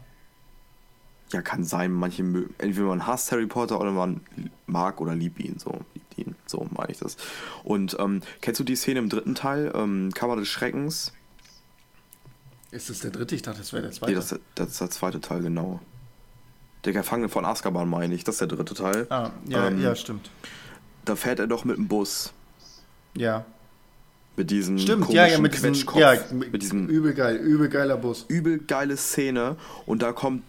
Ja, kann sein. Manche entweder man hasst Harry Potter oder man mag oder liebt ihn. So, liebt ihn. So meine ich das. Und ähm, kennst du die Szene im dritten Teil, ähm, Kammer des Schreckens?
Ist das der dritte? Ich dachte, das wäre der zweite.
Nee, das, das, ist der zweite Teil, genau. Der Gefangene von Azkaban meine ich. Das ist der dritte Teil.
Ah, ja, ähm, ja, stimmt.
Da fährt er doch mit dem Bus.
Ja.
Mit diesem
Stimmt, ja, ja, mit diesem, ja, mit diesem übel geil, übel geiler Bus.
Übel geile Szene und da kommt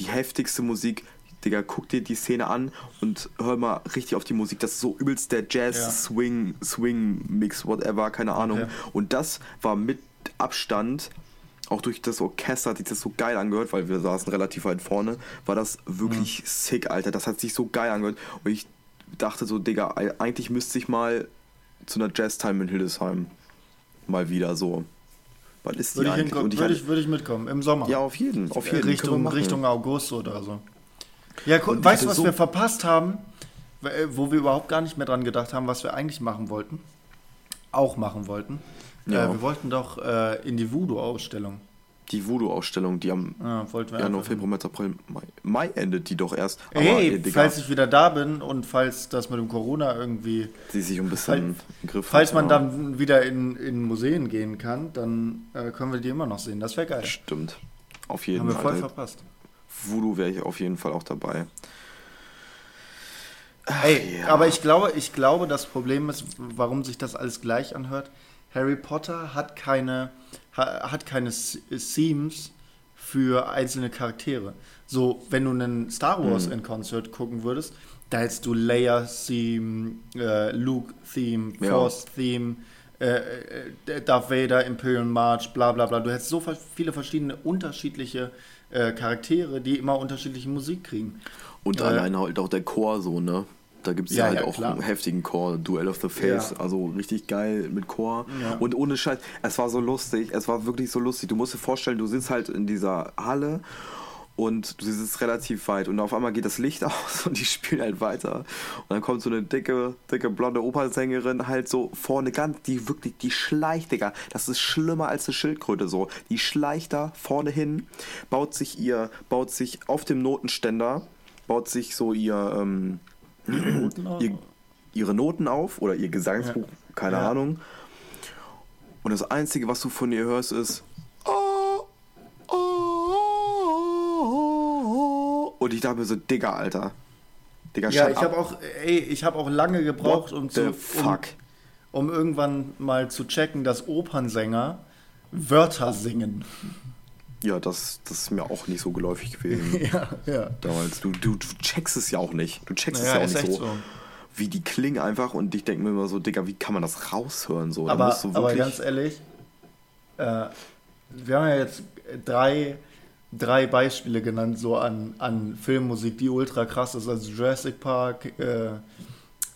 die heftigste Musik. Digga, guck dir die Szene an und hör mal richtig auf die Musik. Das ist so übelst der Jazz, ja. Swing, Swing Mix, whatever, keine Ahnung. Okay. Und das war mit Abstand, auch durch das Orchester hat sich das so geil angehört, weil wir saßen relativ weit vorne, war das wirklich mhm. sick, Alter. Das hat sich so geil angehört. Und ich dachte so, Digga, eigentlich müsste ich mal zu einer Jazz-Time in Hildesheim mal wieder so.
Was ist würde, ich hinkommen, würde, ich, würde ich mitkommen, im Sommer.
Ja, auf jeden. Auf jeden.
Richtung, Richtung August oder so. Ja, und weißt du, was so wir verpasst haben? Äh, wo wir überhaupt gar nicht mehr dran gedacht haben, was wir eigentlich machen wollten? Auch machen wollten. Ja. Äh, wir wollten doch äh, in die Voodoo-Ausstellung
die Voodoo-Ausstellung, die am
ja,
Januar, Februar, März, April, Mai, Mai endet die doch erst.
Aber, hey, ey, falls ich wieder da bin und falls das mit dem Corona irgendwie...
Sie sich ein bisschen
fall, im Griff Falls hat, man ja. dann wieder in, in Museen gehen kann, dann äh, können wir die immer noch sehen. Das wäre geil.
Stimmt. Auf jeden
Fall. Haben wir voll verpasst.
Voodoo wäre ich auf jeden Fall auch dabei.
Ey, ja. aber ich glaube, ich glaube, das Problem ist, warum sich das alles gleich anhört. Harry Potter hat keine hat keine Themes für einzelne Charaktere. So, wenn du einen Star Wars mhm. in Concert gucken würdest, da hättest du Leia-Theme, äh, Luke-Theme, Force-Theme, äh, äh, Darth Vader, Imperial March, bla bla bla. Du hättest so viele verschiedene unterschiedliche äh, Charaktere, die immer unterschiedliche Musik kriegen.
Und äh, allein halt auch der Chor so, ne? Da gibt es ja, ja, halt ja, auch klar. einen heftigen Chor, Duel of the Face, ja. also richtig geil mit Chor. Und ohne Scheiß, es war so lustig, es war wirklich so lustig. Du musst dir vorstellen, du sitzt halt in dieser Halle und du siehst relativ weit und auf einmal geht das Licht aus und die spielen halt weiter und dann kommt so eine dicke, dicke blonde Opernsängerin halt so vorne ganz, die wirklich, die schleicht, Digga, das ist schlimmer als eine Schildkröte so, die schleicht da vorne hin, baut sich ihr, baut sich auf dem Notenständer, baut sich so ihr, ähm, ihr ihre Noten auf oder ihr Gesangsbuch, ja. keine ja. Ahnung und das Einzige, was du von ihr hörst, ist Und ich dachte mir so, Digga, Alter.
Digga, ja, ich habe auch, ey, ich habe auch lange gebraucht, um zu, um, um, irgendwann mal zu checken, dass Opernsänger Wörter singen.
Ja, das, das ist mir auch nicht so geläufig gewesen. ja, ja. Damals. Du, du, du checkst es ja auch nicht. Du checkst naja, es ja auch nicht so, so, Wie die klingen einfach und ich denke mir immer so, Digga, wie kann man das raushören? So?
Aber, aber ganz ehrlich, äh, wir haben ja jetzt drei drei Beispiele genannt, so an, an Filmmusik, die ultra krass ist. Also Jurassic Park, äh,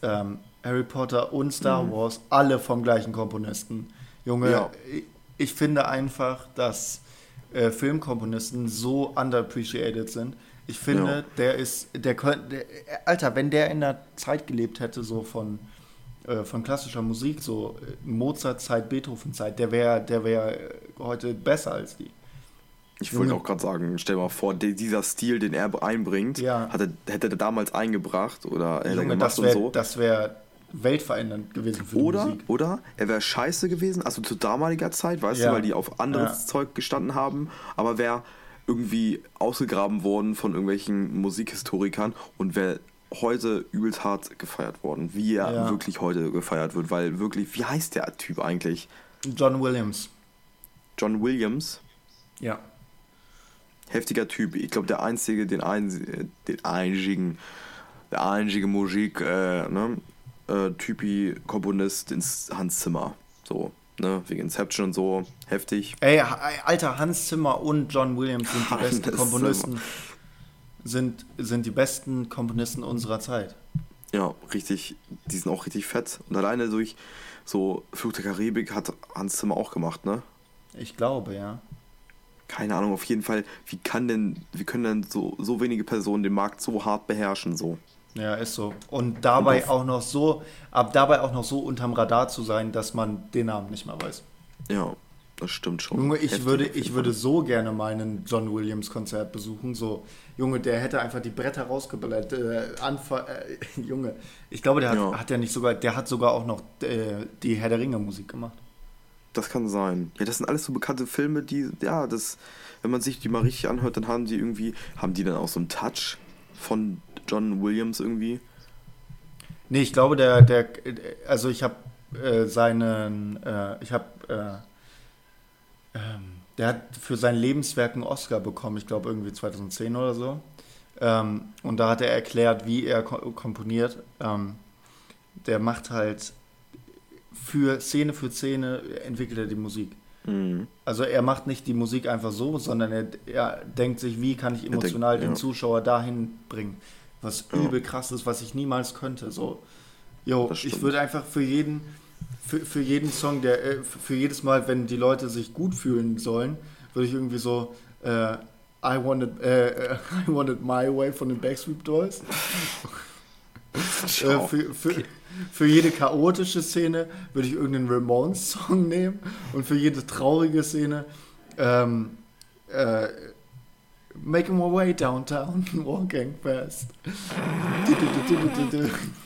ähm, Harry Potter und Star mhm. Wars, alle vom gleichen Komponisten. Junge, ja. ich, ich, finde einfach, dass äh, Filmkomponisten so underappreciated sind. Ich finde, ja. der ist, der könnte, Alter, wenn der in der Zeit gelebt hätte, so von, äh, von klassischer Musik, so äh, Mozart-Zeit, Beethoven-Zeit, der wäre der wär heute besser als die.
Ich wollte auch gerade sagen, stell mal vor, dieser Stil, den er einbringt, ja. hatte, hätte er damals eingebracht oder hätte er
gemacht wär, und so. Das wäre weltverändernd gewesen
für oder, die Musik. Oder er wäre scheiße gewesen, also zu damaliger Zeit, weißt ja. du, weil die auf anderes ja. Zeug gestanden haben, aber wäre irgendwie ausgegraben worden von irgendwelchen Musikhistorikern und wäre heute übelst hart gefeiert worden, wie er ja. wirklich heute gefeiert wird, weil wirklich, wie heißt der Typ eigentlich?
John Williams.
John Williams?
Ja
heftiger Typ. Ich glaube, der einzige, den, ein, den einzigen, der einzige Musik, äh, ne, äh, Typi Komponist ins Hans Zimmer. So, ne, wegen Inception und so. Heftig.
Ey, Alter, Hans Zimmer und John Williams sind die besten Komponisten. Sind, sind die besten Komponisten unserer Zeit.
Ja, richtig, die sind auch richtig fett. Und alleine durch so Flug der Karibik hat Hans Zimmer auch gemacht, ne?
Ich glaube, ja
keine Ahnung, auf jeden Fall, wie kann denn, wie können denn so, so wenige Personen den Markt so hart beherrschen, so?
Ja, ist so. Und dabei Und auch noch so, ab dabei auch noch so unterm Radar zu sein, dass man den Namen nicht mehr weiß.
Ja, das stimmt schon.
Junge, ich würde, ich würde so gerne meinen John Williams Konzert besuchen. So, Junge, der hätte einfach die Bretter rausgeballert. Äh, Anfang, äh, Junge, ich glaube, der hat ja. hat ja nicht sogar, der hat sogar auch noch äh, die Herr der Ringe Musik gemacht.
Das kann sein. Ja, das sind alles so bekannte Filme, die, ja, das, wenn man sich die mal richtig anhört, dann haben die irgendwie, haben die dann auch so einen Touch von John Williams irgendwie?
Nee, ich glaube, der, der, also ich habe äh, seinen, äh, ich habe, äh, ähm, der hat für sein Lebenswerk einen Oscar bekommen, ich glaube irgendwie 2010 oder so. Ähm, und da hat er erklärt, wie er komponiert. Ähm, der macht halt für Szene für Szene entwickelt er die Musik. Mhm. Also er macht nicht die Musik einfach so, sondern er, er denkt sich, wie kann ich emotional denkt, den ja. Zuschauer dahin bringen. Was übel krass ist, was ich niemals könnte. So, jo, ich würde einfach für jeden, für, für jeden Song, der, äh, für jedes Mal, wenn die Leute sich gut fühlen sollen, würde ich irgendwie so äh, I wanted, äh, I wanted my way von den Backstreet Dolls. äh, für, für, für jede chaotische Szene würde ich irgendeinen Ramones-Song nehmen und für jede traurige Szene ähm, äh, Making my way downtown, walking fast.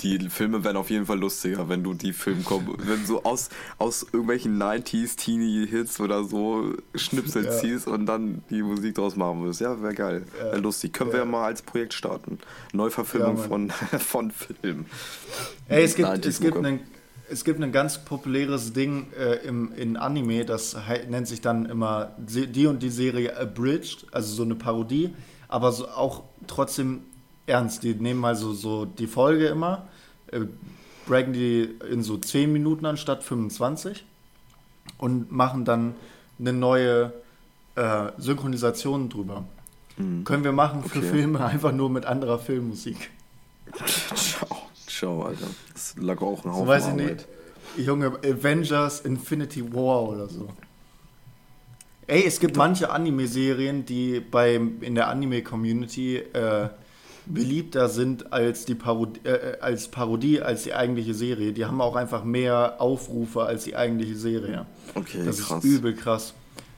Die Filme werden auf jeden Fall lustiger, wenn du die Filme wenn du aus, aus irgendwelchen 90s Teenie-Hits oder so Schnipsel ja. ziehst und dann die Musik draus machen wirst. Ja, wäre geil. Ja. Wär lustig. Können ja. wir mal als Projekt starten. Neuverfilmung von, von Filmen.
Ey, es gibt, es gibt einen es gibt ein ganz populäres Ding äh, im, in Anime, das nennt sich dann immer die und die Serie Abridged, also so eine Parodie, aber so auch trotzdem ernst. Die nehmen mal so, so die Folge immer, äh, breaken die in so 10 Minuten anstatt 25 und machen dann eine neue äh, Synchronisation drüber. Mhm. Können wir machen für okay. Filme einfach nur mit anderer Filmmusik.
Ciao, ciao, Alter. Das lag auch ein Haufen
so, weiß ich Arbeit. nicht. Junge, Avengers Infinity War oder so. Ey, es gibt manche Anime-Serien, die beim, in der Anime-Community äh, beliebter sind als die Parodie, äh, als Parodie, als die eigentliche Serie. Die haben auch einfach mehr Aufrufe als die eigentliche Serie. Okay, das krass. ist übel krass.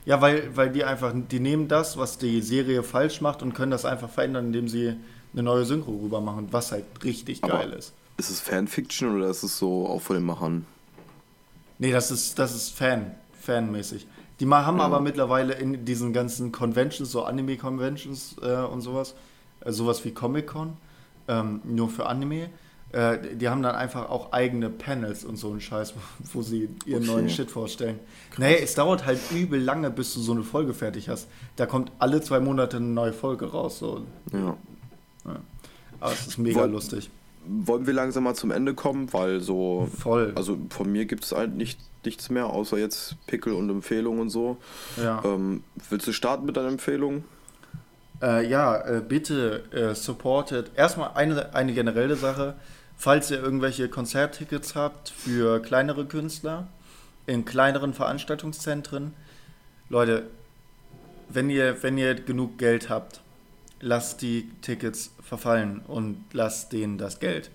Ja, weil, weil die einfach, die nehmen das, was die Serie falsch macht und können das einfach verändern, indem sie eine neue Synchro rüber machen, was halt richtig Aber geil ist.
Ist es Fanfiction oder ist es so auch von den Machern?
Nee, das ist, das ist Fan, fanmäßig. Die haben ja. aber mittlerweile in diesen ganzen Conventions, so Anime-Conventions äh, und sowas, äh, sowas wie Comic-Con, ähm, nur für Anime, äh, die haben dann einfach auch eigene Panels und so einen Scheiß, wo sie ihren okay. neuen Shit vorstellen. Krass. Nee, es dauert halt übel lange, bis du so eine Folge fertig hast. Da kommt alle zwei Monate eine neue Folge raus. So. Ja. ja. Aber es ist mega Woll, lustig.
Wollen wir langsam mal zum Ende kommen, weil so. Voll. Also von mir gibt es halt nicht, nichts mehr, außer jetzt Pickel und Empfehlungen und so. Ja. Ähm, willst du starten mit deiner Empfehlung?
Äh, ja, äh, bitte äh, supportet. Erstmal eine, eine generelle Sache. Falls ihr irgendwelche Konzerttickets habt für kleinere Künstler in kleineren Veranstaltungszentren, Leute, wenn ihr, wenn ihr genug Geld habt, lasst die Tickets verfallen und lasst denen das Geld.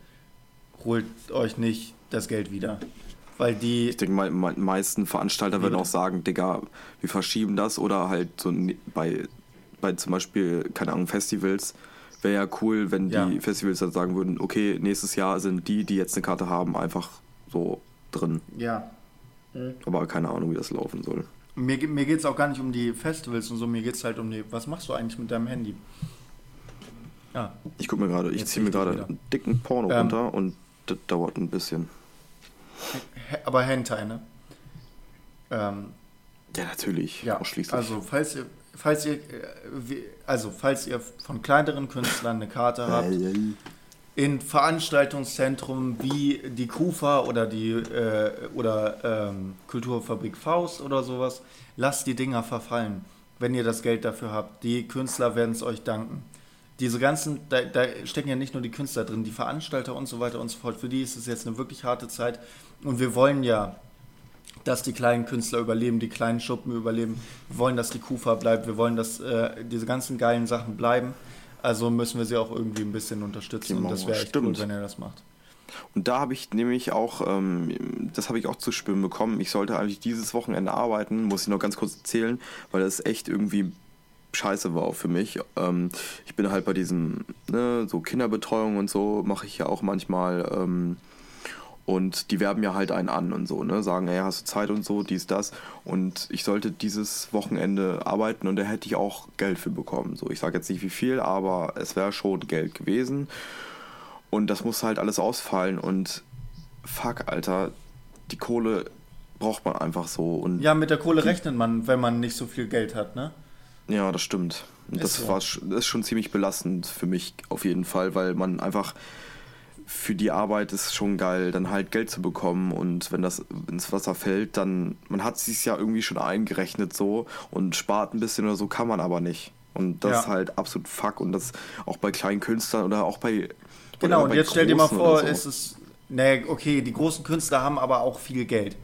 Holt euch nicht das Geld wieder. Weil die.
Ich denke, die meisten Veranstalter würden auch sagen, Digga, wir verschieben das oder halt so bei bei zum Beispiel, keine Ahnung, Festivals, wäre ja cool, wenn ja. die Festivals dann sagen würden, okay, nächstes Jahr sind die, die jetzt eine Karte haben, einfach so drin. Ja. Mhm. Aber keine Ahnung, wie das laufen soll.
Mir, mir geht es auch gar nicht um die Festivals und so, mir geht es halt um die, was machst du eigentlich mit deinem Handy?
Ja. Ich guck mir gerade, ich ziehe mir gerade einen dicken Porno ähm, runter und das dauert ein bisschen.
Aber Hentai, ne? Ähm,
ja, natürlich. Ja,
ausschließlich. Also, falls ihr, falls ihr, äh, also falls ihr von kleineren Künstlern eine Karte habt, in Veranstaltungszentren wie die KUFA oder die äh, oder ähm, Kulturfabrik Faust oder sowas, lasst die Dinger verfallen, wenn ihr das Geld dafür habt. Die Künstler werden es euch danken. Diese ganzen, da, da stecken ja nicht nur die Künstler drin, die Veranstalter und so weiter und so fort. Für die ist es jetzt eine wirklich harte Zeit. Und wir wollen ja dass die kleinen Künstler überleben, die kleinen Schuppen überleben. Wir wollen, dass die Kufa bleibt. Wir wollen, dass äh, diese ganzen geilen Sachen bleiben. Also müssen wir sie auch irgendwie ein bisschen unterstützen. Genau, und das wäre echt cool, wenn er das macht.
Und da habe ich nämlich auch, ähm, das habe ich auch zu spüren bekommen. Ich sollte eigentlich dieses Wochenende arbeiten, muss ich noch ganz kurz erzählen, weil das echt irgendwie scheiße war auch für mich. Ähm, ich bin halt bei diesem, ne, so Kinderbetreuung und so mache ich ja auch manchmal. Ähm, und die werben ja halt einen an und so, ne? Sagen, ey, hast du Zeit und so, dies, das. Und ich sollte dieses Wochenende arbeiten und da hätte ich auch Geld für bekommen. So, ich sage jetzt nicht wie viel, aber es wäre schon Geld gewesen. Und das muss halt alles ausfallen und fuck, Alter, die Kohle braucht man einfach so. Und
ja, mit der Kohle rechnet man, wenn man nicht so viel Geld hat, ne?
Ja, das stimmt. Ist das, so. war, das ist schon ziemlich belastend für mich auf jeden Fall, weil man einfach für die Arbeit ist schon geil, dann halt Geld zu bekommen und wenn das ins Wasser fällt, dann, man hat sich ja irgendwie schon eingerechnet so und spart ein bisschen oder so, kann man aber nicht. Und das ja. ist halt absolut fuck und das auch bei kleinen Künstlern oder auch bei.
Genau, und jetzt stell dir mal vor, so. ist es. Nee, okay, die großen Künstler haben aber auch viel Geld.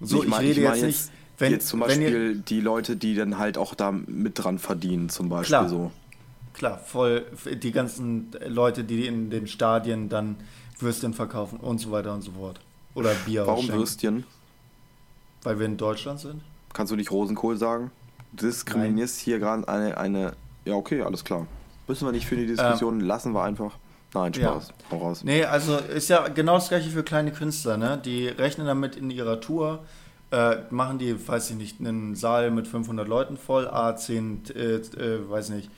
So, ich, mein, ich rede ich mein jetzt, jetzt nicht. Wenn, jetzt zum Beispiel ihr, die Leute, die dann halt auch da mit dran verdienen, zum Beispiel klar. so
klar, voll die ganzen Leute, die in den Stadien dann Würstchen verkaufen und so weiter und so fort. Oder Bier
Warum Würstchen?
Weil wir in Deutschland sind.
Kannst du nicht Rosenkohl sagen? Du diskriminierst Nein. hier gerade eine, eine. Ja, okay, alles klar. Müssen wir nicht für die Diskussion, ähm, lassen wir einfach. Nein, Spaß. Ja.
Hau raus. Nee, also ist ja genau das gleiche für kleine Künstler, ne? Die rechnen damit in ihrer Tour, äh, machen die, weiß ich nicht, einen Saal mit 500 Leuten voll, A10, äh, äh, weiß nicht,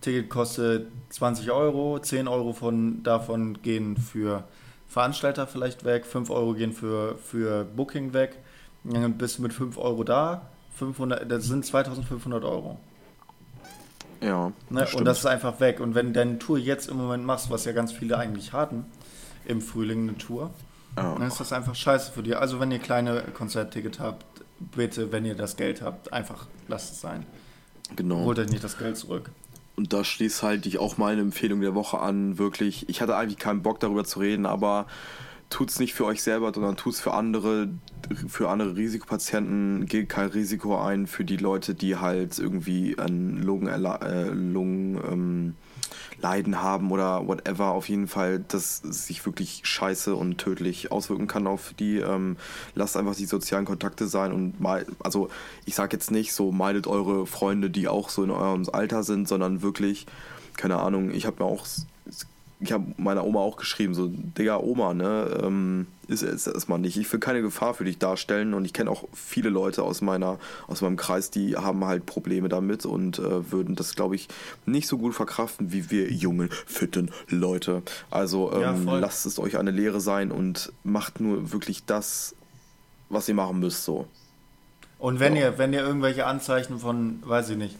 Ticket kostet 20 Euro, 10 Euro von, davon gehen für Veranstalter vielleicht weg, 5 Euro gehen für, für Booking weg. Dann bist du mit 5 Euro da, 500, das sind 2500 Euro. Ja. Ne? Und das ist einfach weg. Und wenn du deine Tour jetzt im Moment machst, was ja ganz viele eigentlich hatten, im Frühling eine Tour, Oh. Dann ist das einfach scheiße für die. Also wenn ihr kleine Konzertticket habt, bitte, wenn ihr das Geld habt, einfach lasst es sein. Genau. Holt euch nicht das Geld zurück.
Und da schließt halt ich auch meine Empfehlung der Woche an, wirklich. Ich hatte eigentlich keinen Bock darüber zu reden, aber tut es nicht für euch selber, sondern tut es für andere, für andere Risikopatienten, geht kein Risiko ein für die Leute, die halt irgendwie an Lungen, äh, Lungen ähm, Leiden haben oder whatever. Auf jeden Fall, dass sich wirklich scheiße und tödlich auswirken kann auf die. Ähm, lasst einfach die sozialen Kontakte sein und mal, also ich sag jetzt nicht so, meidet eure Freunde, die auch so in eurem Alter sind, sondern wirklich, keine Ahnung, ich habe mir auch ich habe meiner Oma auch geschrieben, so, Digga, Oma, ne, ähm, ist es erstmal nicht. Ich will keine Gefahr für dich darstellen und ich kenne auch viele Leute aus meiner, aus meinem Kreis, die haben halt Probleme damit und äh, würden das, glaube ich, nicht so gut verkraften wie wir jungen, fitten Leute. Also ähm, ja, lasst es euch eine Lehre sein und macht nur wirklich das, was ihr machen müsst, so.
Und wenn so. ihr, wenn ihr irgendwelche Anzeichen von, weiß ich nicht,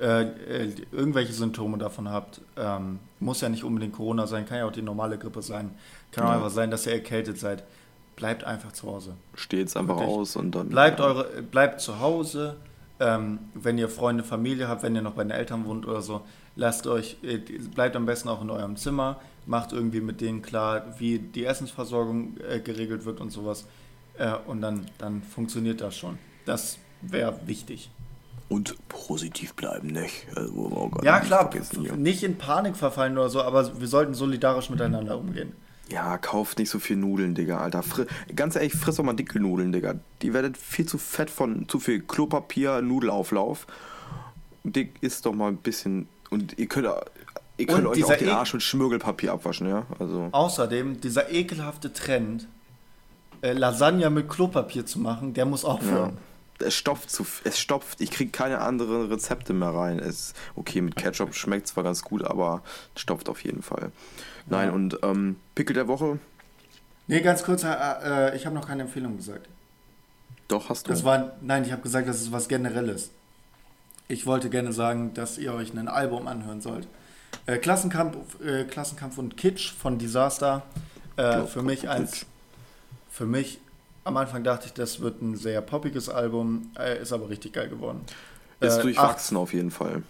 äh, äh, irgendwelche Symptome davon habt, ähm, muss ja nicht unbedingt Corona sein, kann ja auch die normale Grippe sein. Kann ja. auch einfach sein, dass ihr erkältet seid. Bleibt einfach zu Hause.
Steht's einfach Wirklich. aus und dann.
Bleibt, eure, bleibt zu Hause. Ähm, wenn ihr Freunde, Familie habt, wenn ihr noch bei den Eltern wohnt oder so, lasst euch, äh, bleibt am besten auch in eurem Zimmer, macht irgendwie mit denen klar, wie die Essensversorgung äh, geregelt wird und sowas. Äh, und dann, dann funktioniert das schon. Das wäre wichtig
und positiv bleiben, nicht? Also,
oh ja, klar, nicht in Panik verfallen oder so, aber wir sollten solidarisch miteinander umgehen.
Ja, kauft nicht so viel Nudeln, Digga, Alter. Fri Ganz ehrlich, friss doch mal dicke Nudeln, Digga. Die werden viel zu fett von zu viel Klopapier, Nudelauflauf. Dick ist doch mal ein bisschen. Und ihr könnt, ihr könnt euch auch den Arsch mit Schmirgelpapier abwaschen, ja? Also.
Außerdem, dieser ekelhafte Trend, äh, Lasagne mit Klopapier zu machen, der muss aufhören. Ja
es stopft zu, es stopft, ich kriege keine anderen Rezepte mehr rein. Es, okay, mit Ketchup schmeckt zwar ganz gut, aber stopft auf jeden Fall. Nein, ja. und ähm, Pickel der Woche?
Nee, ganz kurz, äh, äh, ich habe noch keine Empfehlung gesagt.
Doch, hast du.
Das war, nein, ich habe gesagt, das ist was Generelles. Ich wollte gerne sagen, dass ihr euch ein Album anhören sollt. Äh, Klassenkampf, äh, Klassenkampf und Kitsch von Disaster. Äh, für mich eins, für mich am Anfang dachte ich, das wird ein sehr poppiges Album, äh, ist aber richtig geil geworden.
Ist äh, durchwachsen acht, auf jeden Fall.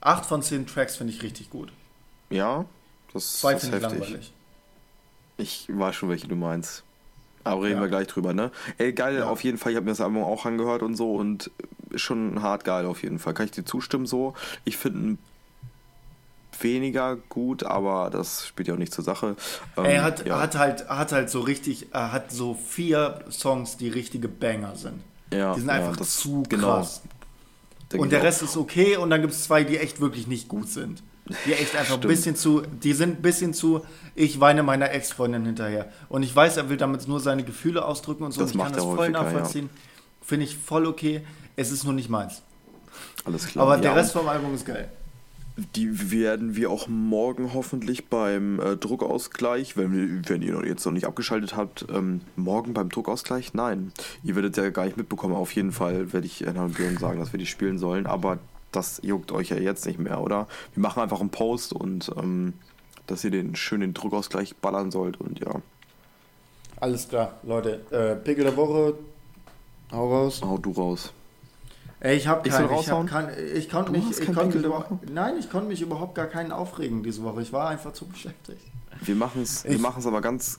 Acht von zehn Tracks finde ich richtig gut.
Ja, das Zwei ist heftig. langweilig. Ich weiß schon, welche du meinst. Aber reden ja. wir gleich drüber, ne? Ey, geil, ja. auf jeden Fall. Ich habe mir das Album auch angehört und so und schon hart geil auf jeden Fall. Kann ich dir zustimmen so? Ich finde ein weniger gut, aber das spielt ja auch nicht zur Sache.
Ähm, er hat, ja. hat, halt, hat halt so richtig, er hat so vier Songs, die richtige Banger sind. Ja, die sind einfach ja, zu genau. krass. Und der Rest ist okay und dann gibt es zwei, die echt wirklich nicht gut sind. Die echt einfach ein bisschen zu, die sind ein bisschen zu, ich weine meiner Ex-Freundin hinterher. Und ich weiß, er will damit nur seine Gefühle ausdrücken und so. Das und ich kann das voll nachvollziehen. Ja. Finde ich voll okay. Es ist nur nicht meins. Alles klar. Aber der Rest vom Album ist geil.
Die werden wir auch morgen hoffentlich beim äh, Druckausgleich, wenn, wenn ihr jetzt noch nicht abgeschaltet habt, ähm, morgen beim Druckausgleich? Nein. Ihr werdet ja gar nicht mitbekommen. Auf jeden Fall werde ich Herrn Björn sagen, dass wir die spielen sollen. Aber das juckt euch ja jetzt nicht mehr, oder? Wir machen einfach einen Post und ähm, dass ihr den schönen Druckausgleich ballern sollt und ja.
Alles klar, Leute. Äh, Pickel der Woche. Hau raus.
Hau du raus.
Ey, ich habe keinen. Ich, hab kein, ich konnte mich, ich konnte mich nein, ich konnte mich überhaupt gar keinen aufregen diese Woche. Ich war einfach zu beschäftigt.
Wir machen es, wir machen es aber ganz.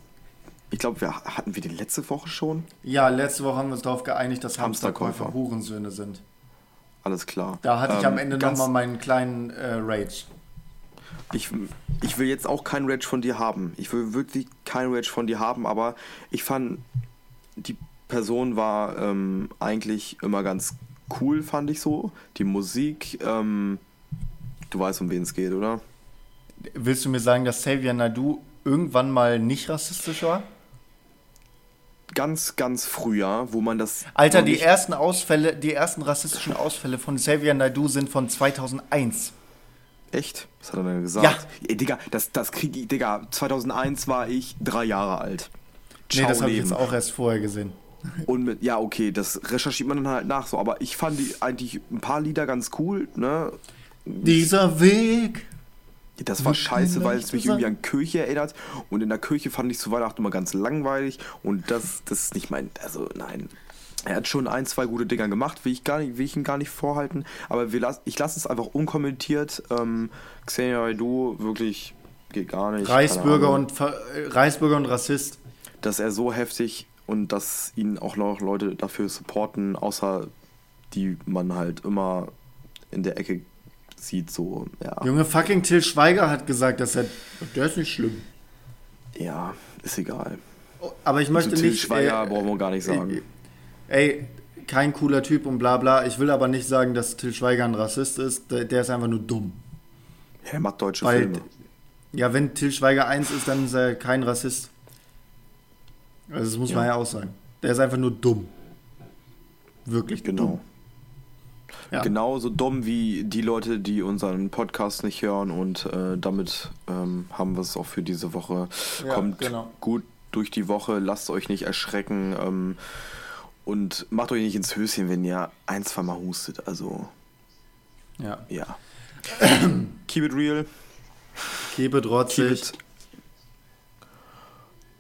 Ich glaube, wir hatten wir die letzte Woche schon.
Ja, letzte Woche haben wir uns darauf geeinigt, dass Hamsterkäufer, Hamsterkäufer Hurensöhne sind.
Alles klar.
Da hatte ich am ähm, Ende nochmal meinen kleinen äh, Rage.
Ich, ich will jetzt auch keinen Rage von dir haben. Ich will wirklich keinen Rage von dir haben, aber ich fand, die Person war ähm, eigentlich immer ganz cool, fand ich so. Die Musik, ähm, du weißt, um wen es geht, oder?
Willst du mir sagen, dass Xavier Nadu irgendwann mal nicht rassistisch war?
Ganz, ganz früher, wo man das.
Alter, die ersten Ausfälle, die ersten rassistischen Ausfälle von Xavier Nadu sind von 2001.
Echt? Was hat er denn gesagt? Ja. Ey, Digga, das, das krieg ich, Digga, 2001 war ich drei Jahre alt.
Ciao nee, das habe ich jetzt auch erst vorher gesehen.
Und mit, ja, okay, das recherchiert man dann halt nach so. Aber ich fand die eigentlich ein paar Lieder ganz cool, ne?
Dieser Weg
Das war scheiße, weil es mich irgendwie an Kirche erinnert. Und in der Kirche fand ich zu Weihnachten immer ganz langweilig. Und das, das ist nicht mein. Also, nein. Er hat schon ein, zwei gute Dinger gemacht, will ich, gar nicht, will ich ihn gar nicht vorhalten. Aber wir las, ich lasse es einfach unkommentiert. Ähm, Xenia du wirklich geht gar nicht.
Reichsbürger und, Reichsbürger und Rassist.
Dass er so heftig und dass ihn auch noch Leute dafür supporten, außer die man halt immer in der Ecke sieht, so, ja.
Junge, fucking Till Schweiger hat gesagt, dass er. Der ist nicht schlimm.
Ja, ist egal.
Aber ich möchte
also,
nicht.
Till Schweiger äh, brauchen wir gar nicht sagen.
Ey, ey, kein cooler Typ und bla bla. Ich will aber nicht sagen, dass Till Schweiger ein Rassist ist. Der, der ist einfach nur dumm.
er macht deutsche Weil, Filme.
Ja, wenn Till Schweiger eins ist, dann ist er kein Rassist. Also das muss ja. man ja auch sagen. Der ist einfach nur dumm. Wirklich
genau. Dumm. Ja. Genauso dumm wie die Leute, die unseren Podcast nicht hören und äh, damit ähm, haben wir es auch für diese Woche. Ja, Kommt genau. gut durch die Woche, lasst euch nicht erschrecken ähm, und macht euch nicht ins Höschen, wenn ihr ein, zwei Mal hustet. Also,
ja.
ja. Keep it real.
Keep it rotzig. Keep it.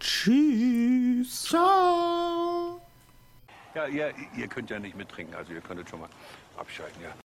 Tschüss.
Ciao.
Ja, ihr, ihr könnt ja nicht mittrinken, also ihr könntet schon mal abschalten, ja.